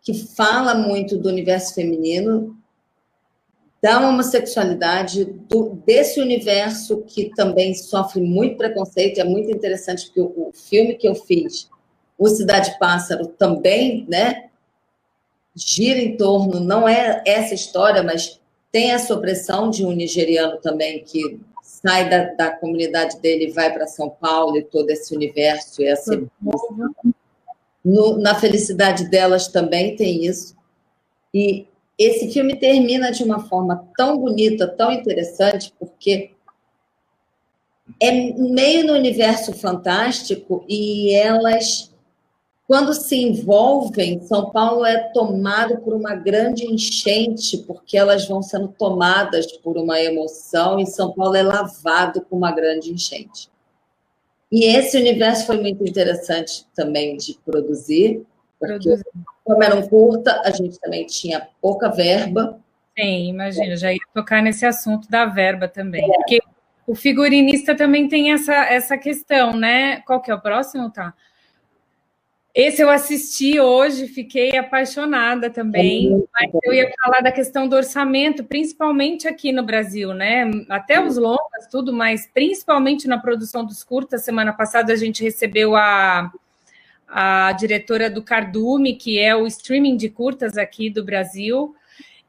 que fala muito do universo feminino, da homossexualidade, do, desse universo que também sofre muito preconceito. É muito interessante porque o, o filme que eu fiz, O Cidade Pássaro, também né, gira em torno, não é essa história, mas tem essa opressão de um nigeriano também que sai da, da comunidade dele e vai para São Paulo e todo esse universo e essa no, na felicidade delas também tem isso. E esse filme termina de uma forma tão bonita, tão interessante, porque é meio no universo fantástico e elas, quando se envolvem, São Paulo é tomado por uma grande enchente, porque elas vão sendo tomadas por uma emoção e São Paulo é lavado com uma grande enchente. E esse universo foi muito interessante também de produzir, porque produzir como era um curta, a gente também tinha pouca verba. Sim, imagina, já ia tocar nesse assunto da verba também. É. Porque o figurinista também tem essa, essa questão, né? Qual que é o próximo, tá? Esse eu assisti hoje, fiquei apaixonada também. É mas eu ia falar da questão do orçamento, principalmente aqui no Brasil, né? Até os longas, tudo, mas principalmente na produção dos curtas. Semana passada a gente recebeu a a diretora do Cardume, que é o streaming de curtas aqui do Brasil,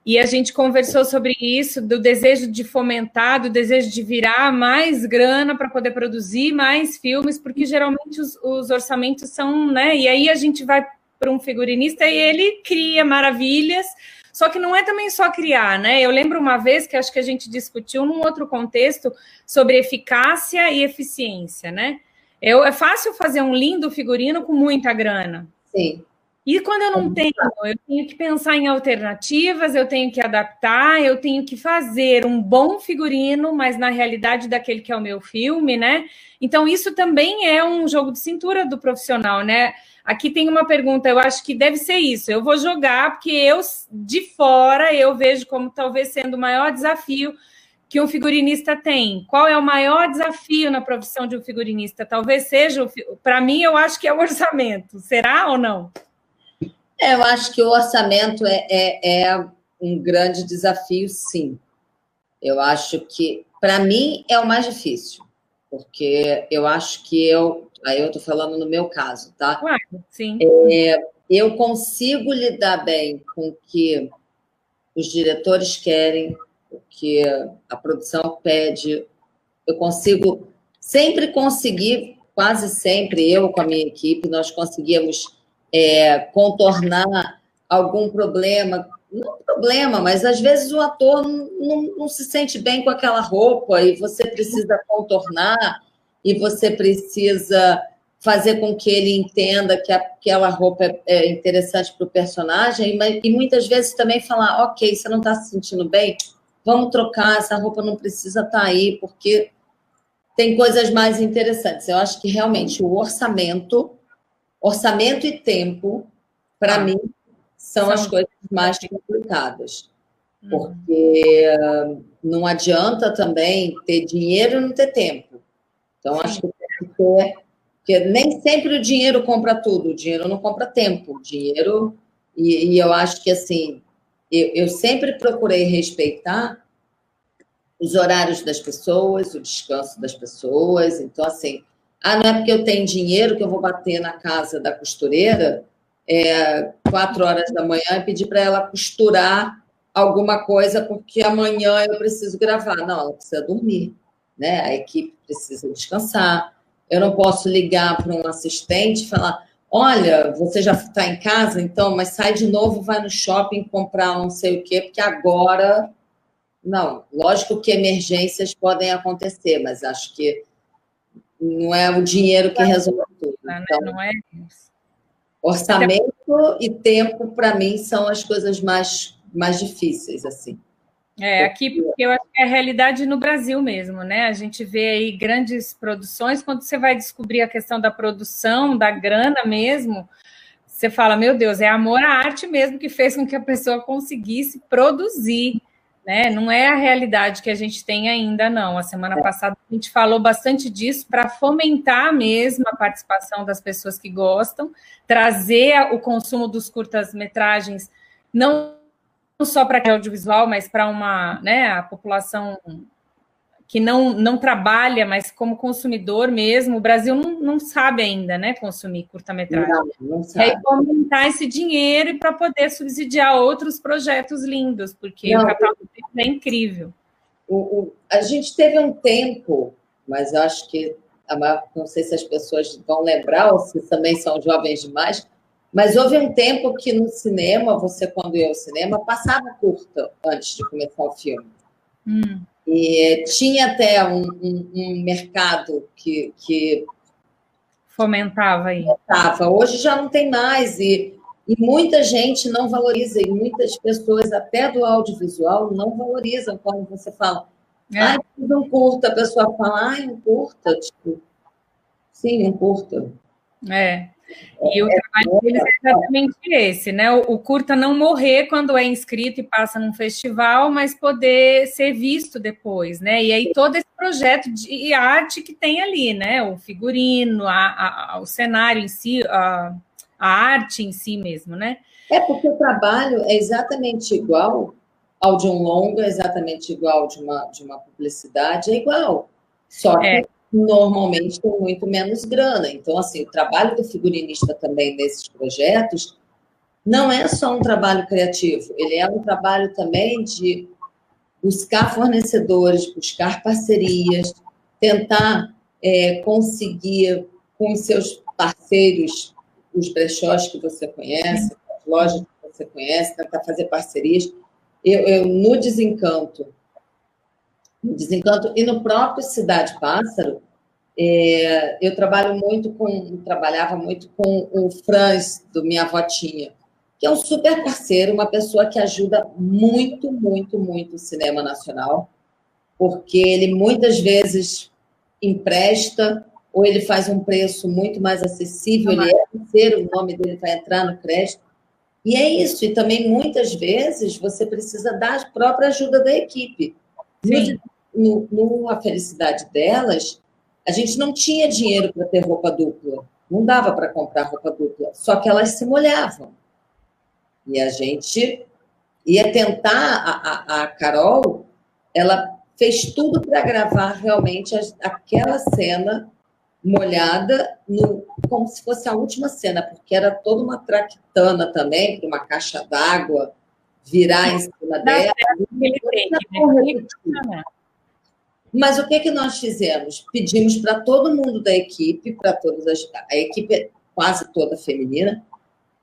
e a gente conversou sobre isso, do desejo de fomentar, do desejo de virar mais grana para poder produzir mais filmes, porque geralmente os, os, orçamentos são, né? E aí a gente vai para um figurinista e ele cria maravilhas, só que não é também só criar, né? Eu lembro uma vez que acho que a gente discutiu num outro contexto sobre eficácia e eficiência, né? Eu, é fácil fazer um lindo figurino com muita grana. Sim. E quando eu não tenho, eu tenho que pensar em alternativas, eu tenho que adaptar, eu tenho que fazer um bom figurino, mas na realidade daquele que é o meu filme, né? Então, isso também é um jogo de cintura do profissional, né? Aqui tem uma pergunta, eu acho que deve ser isso. Eu vou jogar, porque eu, de fora, eu vejo como talvez sendo o maior desafio que um figurinista tem? Qual é o maior desafio na profissão de um figurinista? Talvez seja, para mim, eu acho que é o orçamento. Será ou não? É, eu acho que o orçamento é, é, é um grande desafio, sim. Eu acho que, para mim, é o mais difícil, porque eu acho que eu, aí eu estou falando no meu caso, tá? Claro, sim. É, eu consigo lidar bem com o que os diretores querem, o que a produção pede. Eu consigo sempre conseguir, quase sempre, eu com a minha equipe, nós conseguíamos é, contornar algum problema. Não problema, mas às vezes o ator não, não, não se sente bem com aquela roupa e você precisa contornar e você precisa fazer com que ele entenda que aquela roupa é, é interessante para o personagem, mas, e muitas vezes também falar, ok, você não está se sentindo bem, vamos trocar, essa roupa não precisa estar tá aí, porque tem coisas mais interessantes. Eu acho que realmente o orçamento, orçamento e tempo, para ah, mim, são, são, as coisas mais complicadas. Uhum. Porque hum. não adianta também ter dinheiro e não ter tempo. Então, Sim. acho que tem que ter. Porque nem sempre o dinheiro compra tudo, o dinheiro não compra tempo. O dinheiro. E, e eu acho que, assim, eu, eu sempre procurei respeitar os horários das pessoas, o descanso das pessoas. Então, assim, Ah, não é porque eu tenho dinheiro que eu vou bater na casa da costureira é, quatro horas da manhã e pedir para ela costurar alguma coisa porque amanhã eu preciso gravar. Não, ela precisa dormir, né? A equipe precisa descansar. Eu não posso ligar para um assistente e falar: olha, você já está em casa, então, mas sai de novo, vai no shopping comprar não sei o quê, porque agora. Não, lógico que emergências podem acontecer, mas acho que não é o dinheiro que resolve tudo. Então, não é orçamento e tempo, para mim, são as coisas mais, mais difíceis, assim. É, aqui porque eu acho que é a realidade no Brasil mesmo, né? A gente vê aí grandes produções, quando você vai descobrir a questão da produção, da grana mesmo, você fala, meu Deus, é amor à arte mesmo que fez com que a pessoa conseguisse produzir, né? Não é a realidade que a gente tem ainda, não. A semana passada a gente falou bastante disso para fomentar mesmo a participação das pessoas que gostam, trazer o consumo dos curtas-metragens, não só para o audiovisual, mas para uma, né, a população que não, não trabalha, mas como consumidor mesmo, o Brasil não, não sabe ainda, né, consumir curta-metragem. Não, não sabe. É aumentar esse dinheiro para poder subsidiar outros projetos lindos, porque não, o catálogo é incrível. O, o, a gente teve um tempo, mas acho que não sei se as pessoas vão lembrar ou se também são jovens demais, mas houve um tempo que no cinema, você quando ia ao cinema, passava curta antes de começar o filme. Hum. E tinha até um, um, um mercado que, que fomentava aí. Fomentava. Hoje já não tem mais e, e muita gente não valoriza e muitas pessoas até do audiovisual não valorizam quando você fala é. ai, um curta, a pessoa fala, ai, um curta, tipo, sim, um curta. É, e o trabalho deles é exatamente esse, né? O, o, curta não morrer quando é inscrito e passa num festival, mas poder ser visto depois, né? E aí todo esse projeto de arte que tem ali, né? O figurino, a, a, o cenário em si, a, a arte em si mesmo, né? É porque o trabalho é exatamente igual ao de um longa, é exatamente igual de uma, de uma publicidade, é igual. Só que é normalmente tem muito menos grana. Então, assim, o trabalho do figurinista também nesses projetos não é só um trabalho criativo, ele é um trabalho também de buscar fornecedores, buscar parcerias, tentar é, conseguir com os seus parceiros, os brechós que você conhece, as lojas que você conhece, tentar fazer parcerias. Eu, eu no Desencanto, Desencanto e no próprio Cidade Pássaro, é, eu trabalho muito com, trabalhava muito com o Franz, do Minha Votinha, que é um super parceiro, uma pessoa que ajuda muito, muito, muito o cinema nacional, porque ele muitas vezes empresta ou ele faz um preço muito mais acessível, ele é parceiro, o nome dele vai entrar no crédito. E é isso, e também muitas vezes você precisa da própria ajuda da equipe. Sim. No, no A Felicidade Delas, a gente não tinha dinheiro para ter roupa dupla, não dava para comprar roupa dupla, só que elas se molhavam. E a gente ia tentar, a, a, a Carol, ela fez tudo para gravar realmente aquela cena molhada, no, como se fosse a última cena, porque era toda uma traquitana também, para uma caixa d'água virar em cima dela. Mas o que, que nós fizemos? Pedimos para todo mundo da equipe, para todas as. A equipe é quase toda feminina.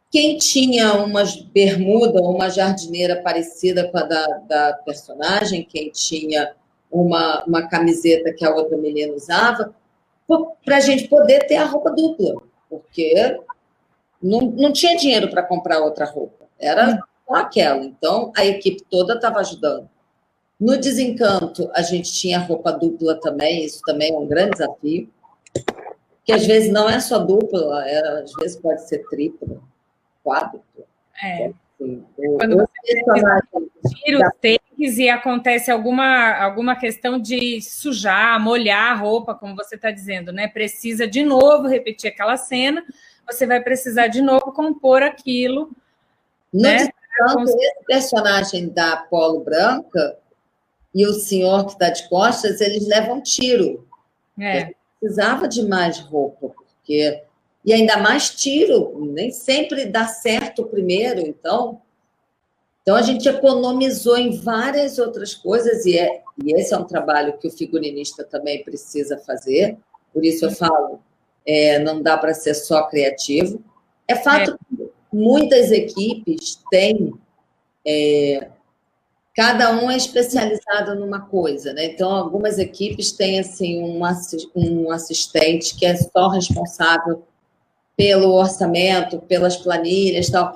Quem tinha uma bermuda ou uma jardineira parecida com a da, da personagem, quem tinha uma, uma camiseta que a outra menina usava, para a gente poder ter a roupa dupla, porque não, não tinha dinheiro para comprar outra roupa, era só aquela. Então, a equipe toda estava ajudando. No desencanto, a gente tinha roupa dupla também, isso também é um grande desafio. Que às vezes não é só dupla, é, às vezes pode ser tripla, quádrupla. É. Assim, Quando você tira os takes e acontece alguma, alguma questão de sujar, molhar a roupa, como você está dizendo, né? Precisa de novo repetir aquela cena, você vai precisar de novo compor aquilo. No né? Desencanto, esse personagem da Polo Branca, e o senhor que está de costas, eles levam tiro. É. precisava de mais roupa, porque e ainda mais tiro, nem sempre dá certo o primeiro, então. Então a gente economizou em várias outras coisas e, é, e esse é um trabalho que o figurinista também precisa fazer. Por isso eu falo, é, não dá para ser só criativo. É fato é. que muitas equipes têm é, cada um é especializado numa coisa, né? Então, algumas equipes têm assim um, assistente que é só responsável pelo orçamento, pelas planilhas tal.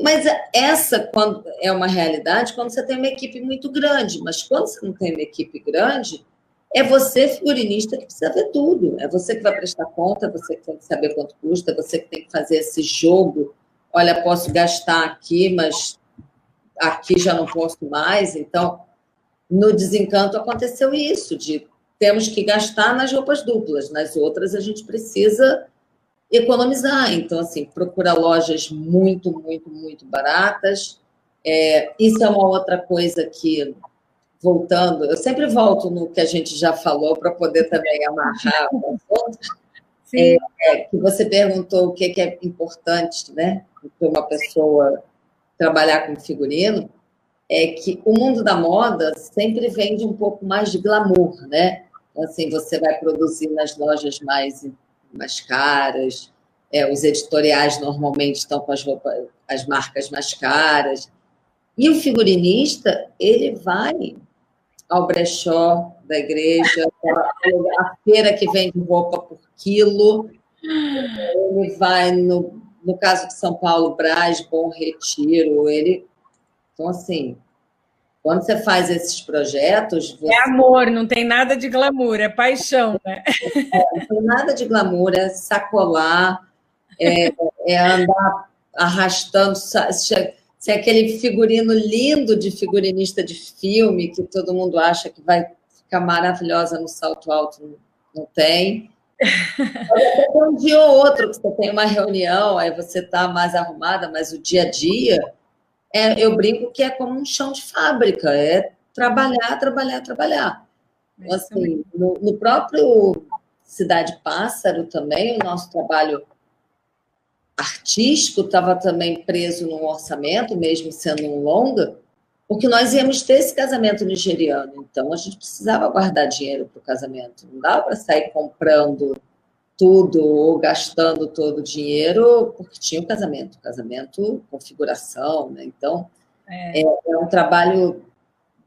Mas essa quando é uma realidade quando você tem uma equipe muito grande, mas quando você não tem uma equipe grande, é você, figurinista, que precisa ver tudo. É você que vai prestar conta, é você que tem que saber quanto custa, é você que tem que fazer esse jogo. Olha, posso gastar aqui, mas aqui já não posso mais. Então, no desencanto aconteceu isso, de temos que gastar nas roupas duplas, nas outras a gente precisa economizar. Então, assim, procura lojas muito, muito, muito baratas. É, isso é uma outra coisa que, voltando, eu sempre volto no que a gente já falou para poder também amarrar o assunto. É, é, que você perguntou o que, que é importante, né, para uma pessoa trabalhar com figurino, é que o mundo da moda sempre vende um pouco mais de glamour, né? Então, assim, você vai produzir nas lojas mais mais caras, é, os editoriais normalmente estão com as roupas, as marcas mais caras. E o figurinista, ele vai ao brechó da igreja, a feira que vende roupa por quilo, ele vai no, no caso de São Paulo, Brás, Bom Retiro, ele... Então, assim, quando você faz esses projetos. Você... É amor, não tem nada de glamour, é paixão, né? É, não tem nada de glamour, é sacolar, é, é andar arrastando. Se é aquele figurino lindo de figurinista de filme, que todo mundo acha que vai ficar maravilhosa no salto alto, não, não um dia ou outro que você tem uma reunião, aí você está mais arrumada, mas o dia a dia é, eu brinco que é como um chão de fábrica, é trabalhar, trabalhar, trabalhar. Então, assim, no, no próprio Cidade Pássaro também, o nosso trabalho artístico estava também preso num orçamento, mesmo sendo um longa, porque nós íamos ter esse casamento nigeriano, então a gente precisava guardar dinheiro para o casamento, não dava para sair comprando tudo ou gastando todo o dinheiro, porque tinha o casamento, casamento, configuração, né? Então, é. É, é um trabalho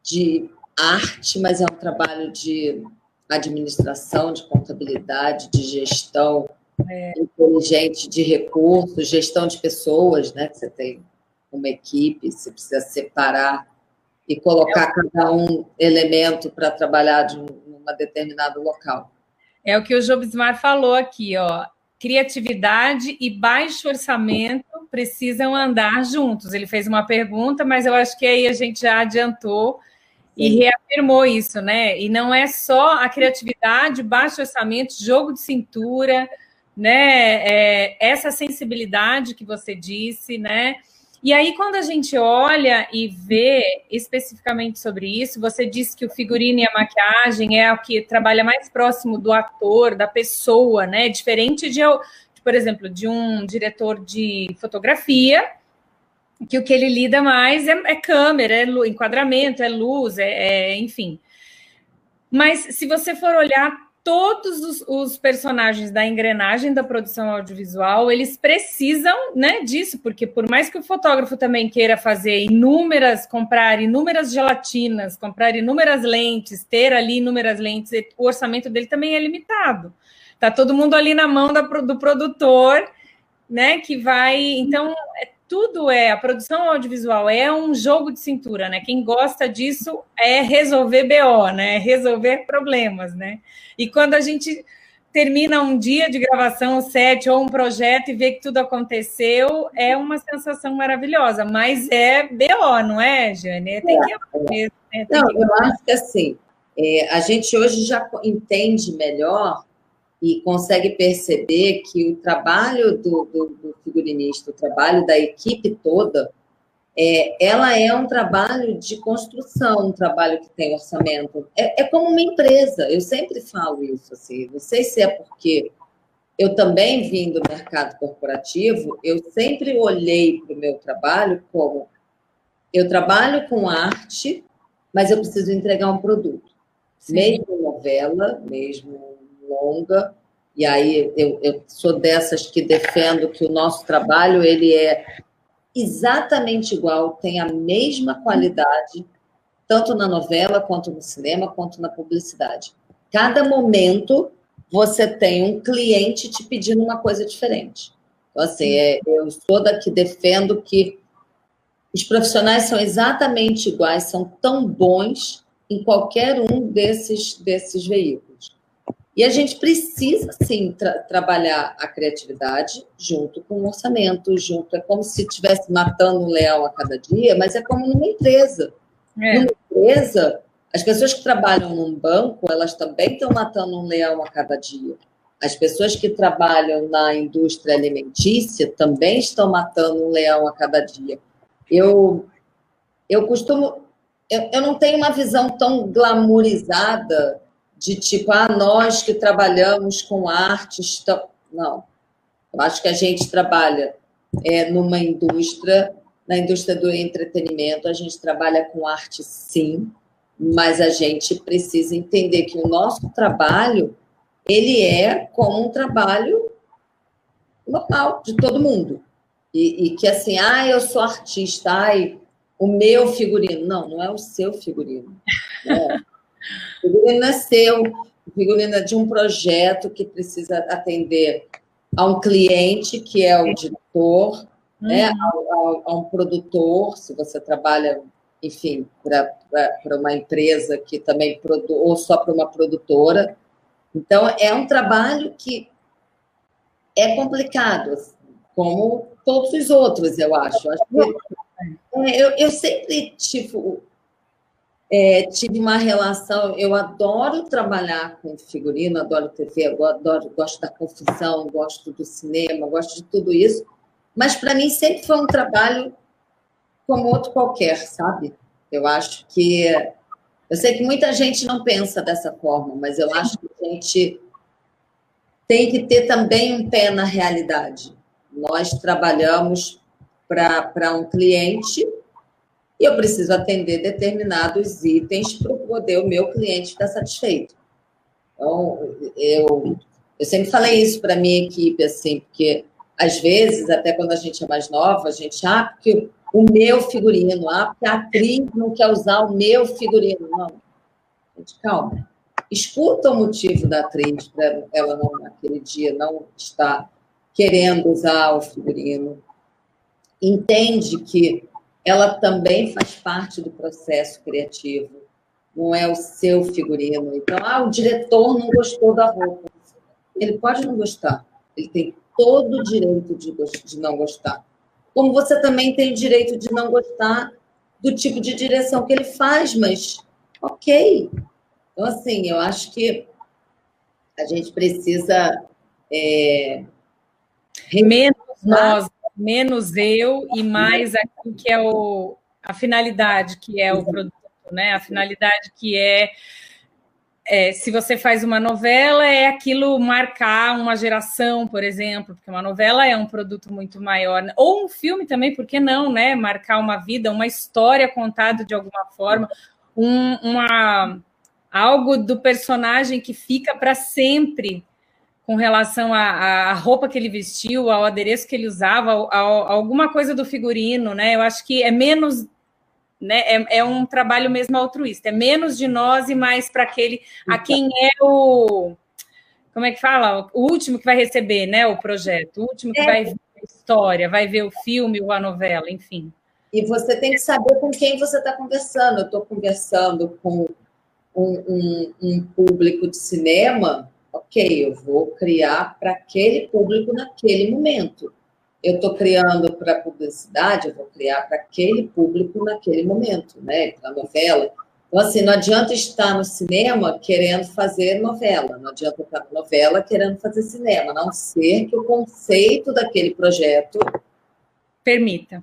de arte, mas é um trabalho de administração, de contabilidade, de gestão é. inteligente de recursos, gestão de pessoas, né? Você tem uma equipe, você precisa separar e colocar cada um elemento para trabalhar de um, numa determinado local. É o que o Jobsmar falou aqui, ó. Criatividade e baixo orçamento precisam andar juntos. Ele fez uma pergunta, mas eu acho que aí a gente já adiantou e reafirmou isso, né? E não é só a criatividade, baixo orçamento, jogo de cintura, né? É, essa sensibilidade que você disse, né? E aí, quando a gente olha e vê especificamente sobre isso, você disse que o figurino e a maquiagem é o que trabalha mais próximo do ator, da pessoa, né? Diferente de, por exemplo, de um diretor de fotografia, que o que ele lida mais é, é câmera, é enquadramento, é luz, é, é enfim. Mas se você for olhar todos os, os, personagens da engrenagem da produção audiovisual, eles precisam né, disso, porque por mais que o fotógrafo também queira fazer inúmeras, comprar inúmeras gelatinas, comprar inúmeras lentes, ter ali inúmeras lentes, o orçamento dele também é limitado. Tá todo mundo ali na mão da, do produtor, né? Que vai. Então, é tudo é, a produção audiovisual é um jogo de cintura, né? Quem gosta disso é resolver BO, né? Resolver problemas, né? E quando a gente termina um dia de gravação, um set ou um projeto e vê que tudo aconteceu, é uma sensação maravilhosa, mas é BO, não é, Jane? Tem que... É. Não, eu acho que assim, é, a gente hoje já entende melhor e consegue perceber que o trabalho do, do, do, figurinista, o trabalho da equipe toda, é, ela é um trabalho de construção, um trabalho que tem orçamento. É, é, como uma empresa, eu sempre falo isso, assim, não sei se é porque eu também vim do mercado corporativo, eu sempre olhei para o meu trabalho como eu trabalho com arte, mas eu preciso entregar um produto. Sim. Mesmo novela, mesmo longa, e aí eu, eu sou dessas que defendo que o nosso trabalho ele é exatamente igual, tem a mesma qualidade, tanto na novela, quanto no cinema, quanto na publicidade. Cada momento você tem um cliente te pedindo uma coisa diferente. Então, assim, é, eu sou da que defendo que os profissionais são exatamente iguais, são tão bons em qualquer um desses, desses veículos. E a gente precisa, sim, tra trabalhar a criatividade junto com o orçamento, junto. É como se estivesse matando um leão a cada dia, mas é como numa empresa. É. Numa empresa, as pessoas que trabalham num banco, elas também estão matando um leão a cada dia. As pessoas que trabalham na indústria alimentícia também estão matando um leão a cada dia. Eu, eu costumo. Eu, eu não tenho uma visão tão glamourizada de tipo, ah, nós que trabalhamos com arte, não. Eu acho que a gente trabalha é, numa indústria, na indústria do entretenimento, a gente trabalha com arte sim, mas a gente precisa entender que o nosso trabalho, ele é como um trabalho normal de todo mundo. E, e que assim, ah, eu sou artista, ai, o meu figurino. Não, não é o seu figurino. É. O figurino é o figurino é de um projeto que precisa atender a um cliente, que é o diretor, né, uhum. né, a, a, a, um produtor, se você trabalha, enfim, para uma empresa que também produz, ou só para uma produtora. Então, é um trabalho que é complicado, como todos os outros, eu acho. acho que, é, eu, eu sempre, tipo, é, tive uma relação. Eu adoro trabalhar com figurino, adoro TV, adoro, gosto da confusão, gosto do cinema, gosto de tudo isso. Mas para mim sempre foi um trabalho como outro qualquer, sabe? Eu acho que. Eu sei que muita gente não pensa dessa forma, mas eu acho que a gente tem que ter também um pé na realidade. Nós trabalhamos para um cliente e eu preciso atender determinados itens para poder o meu cliente ficar satisfeito. Então, eu, eu sempre falei isso para minha equipe, assim, porque às vezes, até quando a gente é mais nova, a gente, ah, porque o meu figurino, ah, porque a atriz não quer usar o meu figurino. Não. Gente, calma. Escuta o motivo da atriz para ela não, naquele dia, não estar querendo usar o figurino. Entende que ela também faz parte do processo criativo, não é o seu figurino. Então, ah, o diretor não gostou da roupa. Ele pode não gostar, ele tem todo o direito de, de não gostar. Como você também tem o direito de não gostar do tipo de direção que ele faz, mas ok. Então, assim, eu acho que a gente precisa. É, menos nós menos eu e mais aquilo que é o, a finalidade, que é o produto, né? A finalidade que é, é, se você faz uma novela, é aquilo marcar uma geração, por exemplo, porque uma novela é um produto muito maior, né? ou um filme também, por que não, né? Marcar uma vida, uma história contada de alguma forma, um, uma algo do personagem que fica para sempre com relação à, roupa que ele vestiu, ao adereço que ele usava, a, a, alguma coisa do figurino, né? Eu acho que é menos, né? É, é, um trabalho mesmo altruísta, é menos de nós e mais para aquele a quem é o como é que fala? O último que vai receber, né? O projeto, o último que é. vai ver a história, vai ver o filme ou a novela, enfim. E você tem que saber com quem você está conversando. Eu estou conversando com um, um, um público de cinema ok, eu vou criar para aquele público naquele momento. Eu estou criando para publicidade, eu vou criar para aquele público naquele momento, né? Para novela. Então, assim, não adianta estar no cinema querendo fazer novela, não adianta estar na novela querendo fazer cinema, a não ser que o conceito daquele projeto permita.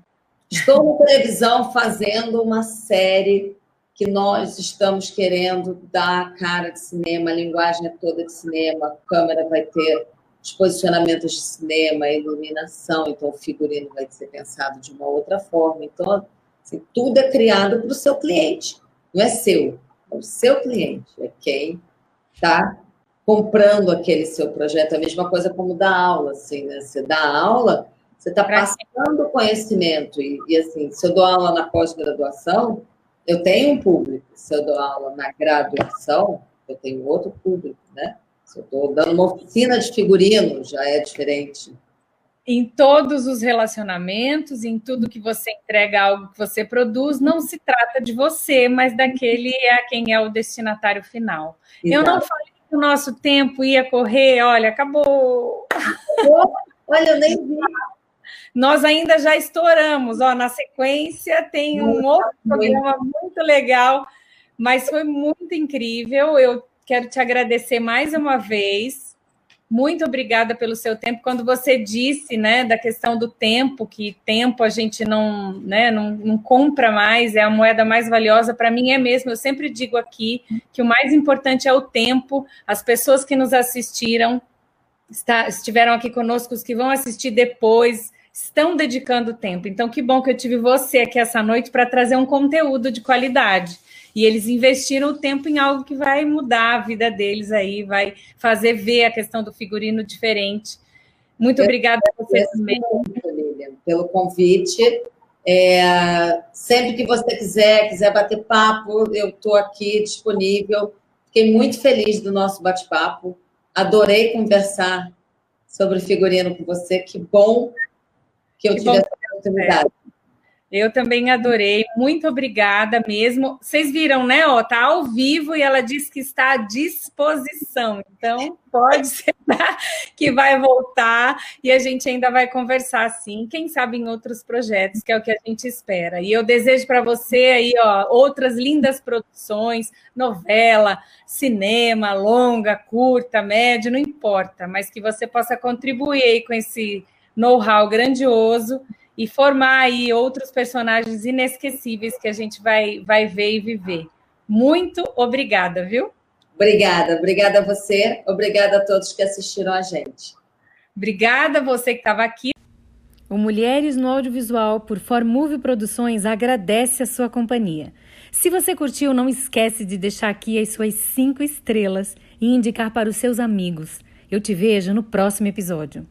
Estou na televisão fazendo uma série que nós estamos querendo dar cara de cinema, a linguagem é toda de cinema, a câmera vai ter os posicionamentos de cinema, a iluminação, então o figurino vai ser pensado de uma outra forma. Então, assim, tudo é criado para o seu cliente, não é seu, é o seu cliente, é quem está comprando aquele seu projeto. A mesma coisa como dar aula, assim, né? Você dá aula, você está passando conhecimento. E, e, assim, se eu dou aula na pós-graduação, eu tenho um público. Se eu dou aula na graduação, eu tenho outro público, né? Se eu estou dando uma oficina de figurino, já é diferente. Em todos os relacionamentos, em tudo que você entrega, algo que você produz, não se trata de você, mas daquele a quem é o destinatário final. Exato. Eu não falei que o nosso tempo ia correr, olha, acabou. Olha, eu nem vi. Nós ainda já estouramos, ó, na sequência tem um outro programa muito legal, mas foi muito incrível. Eu quero te agradecer mais uma vez. Muito obrigada pelo seu tempo. Quando você disse, né, da questão do tempo, que tempo a gente não, né, não, não compra mais, é a moeda mais valiosa, para mim é mesmo. Eu sempre digo aqui que o mais importante é o tempo. As pessoas que nos assistiram, está, estiveram aqui conosco, os que vão assistir depois, estão dedicando tempo. Então, que bom que eu tive você aqui essa noite para trazer um conteúdo de qualidade. E eles investiram o tempo em algo que vai mudar a vida deles aí, vai fazer ver a questão do figurino diferente. Muito obrigada a você também. Lilian, pelo convite. É, sempre que você quiser, quiser bater papo, eu estou aqui disponível. Fiquei muito feliz do nosso bate-papo. Adorei conversar sobre figurino com você. Que bom que eu que tive essa oportunidade. Eu também adorei, muito obrigada mesmo. Vocês viram, né? Ó, tá ao vivo e ela disse que está à disposição. Então, pode ser que vai voltar e a gente ainda vai conversar sim, quem sabe em outros projetos, que é o que a gente espera. E eu desejo para você aí, ó, outras lindas produções, novela, cinema, longa, curta, média, não importa, mas que você possa contribuir aí com esse know-how grandioso e formar aí outros personagens inesquecíveis que a gente vai, vai ver e viver. Muito obrigada, viu? Obrigada, obrigada a você, obrigada a todos que assistiram a gente. Obrigada a você que estava aqui. O Mulheres no Audiovisual por Formove Produções agradece a sua companhia. Se você curtiu, não esquece de deixar aqui as suas cinco estrelas e indicar para os seus amigos. Eu te vejo no próximo episódio.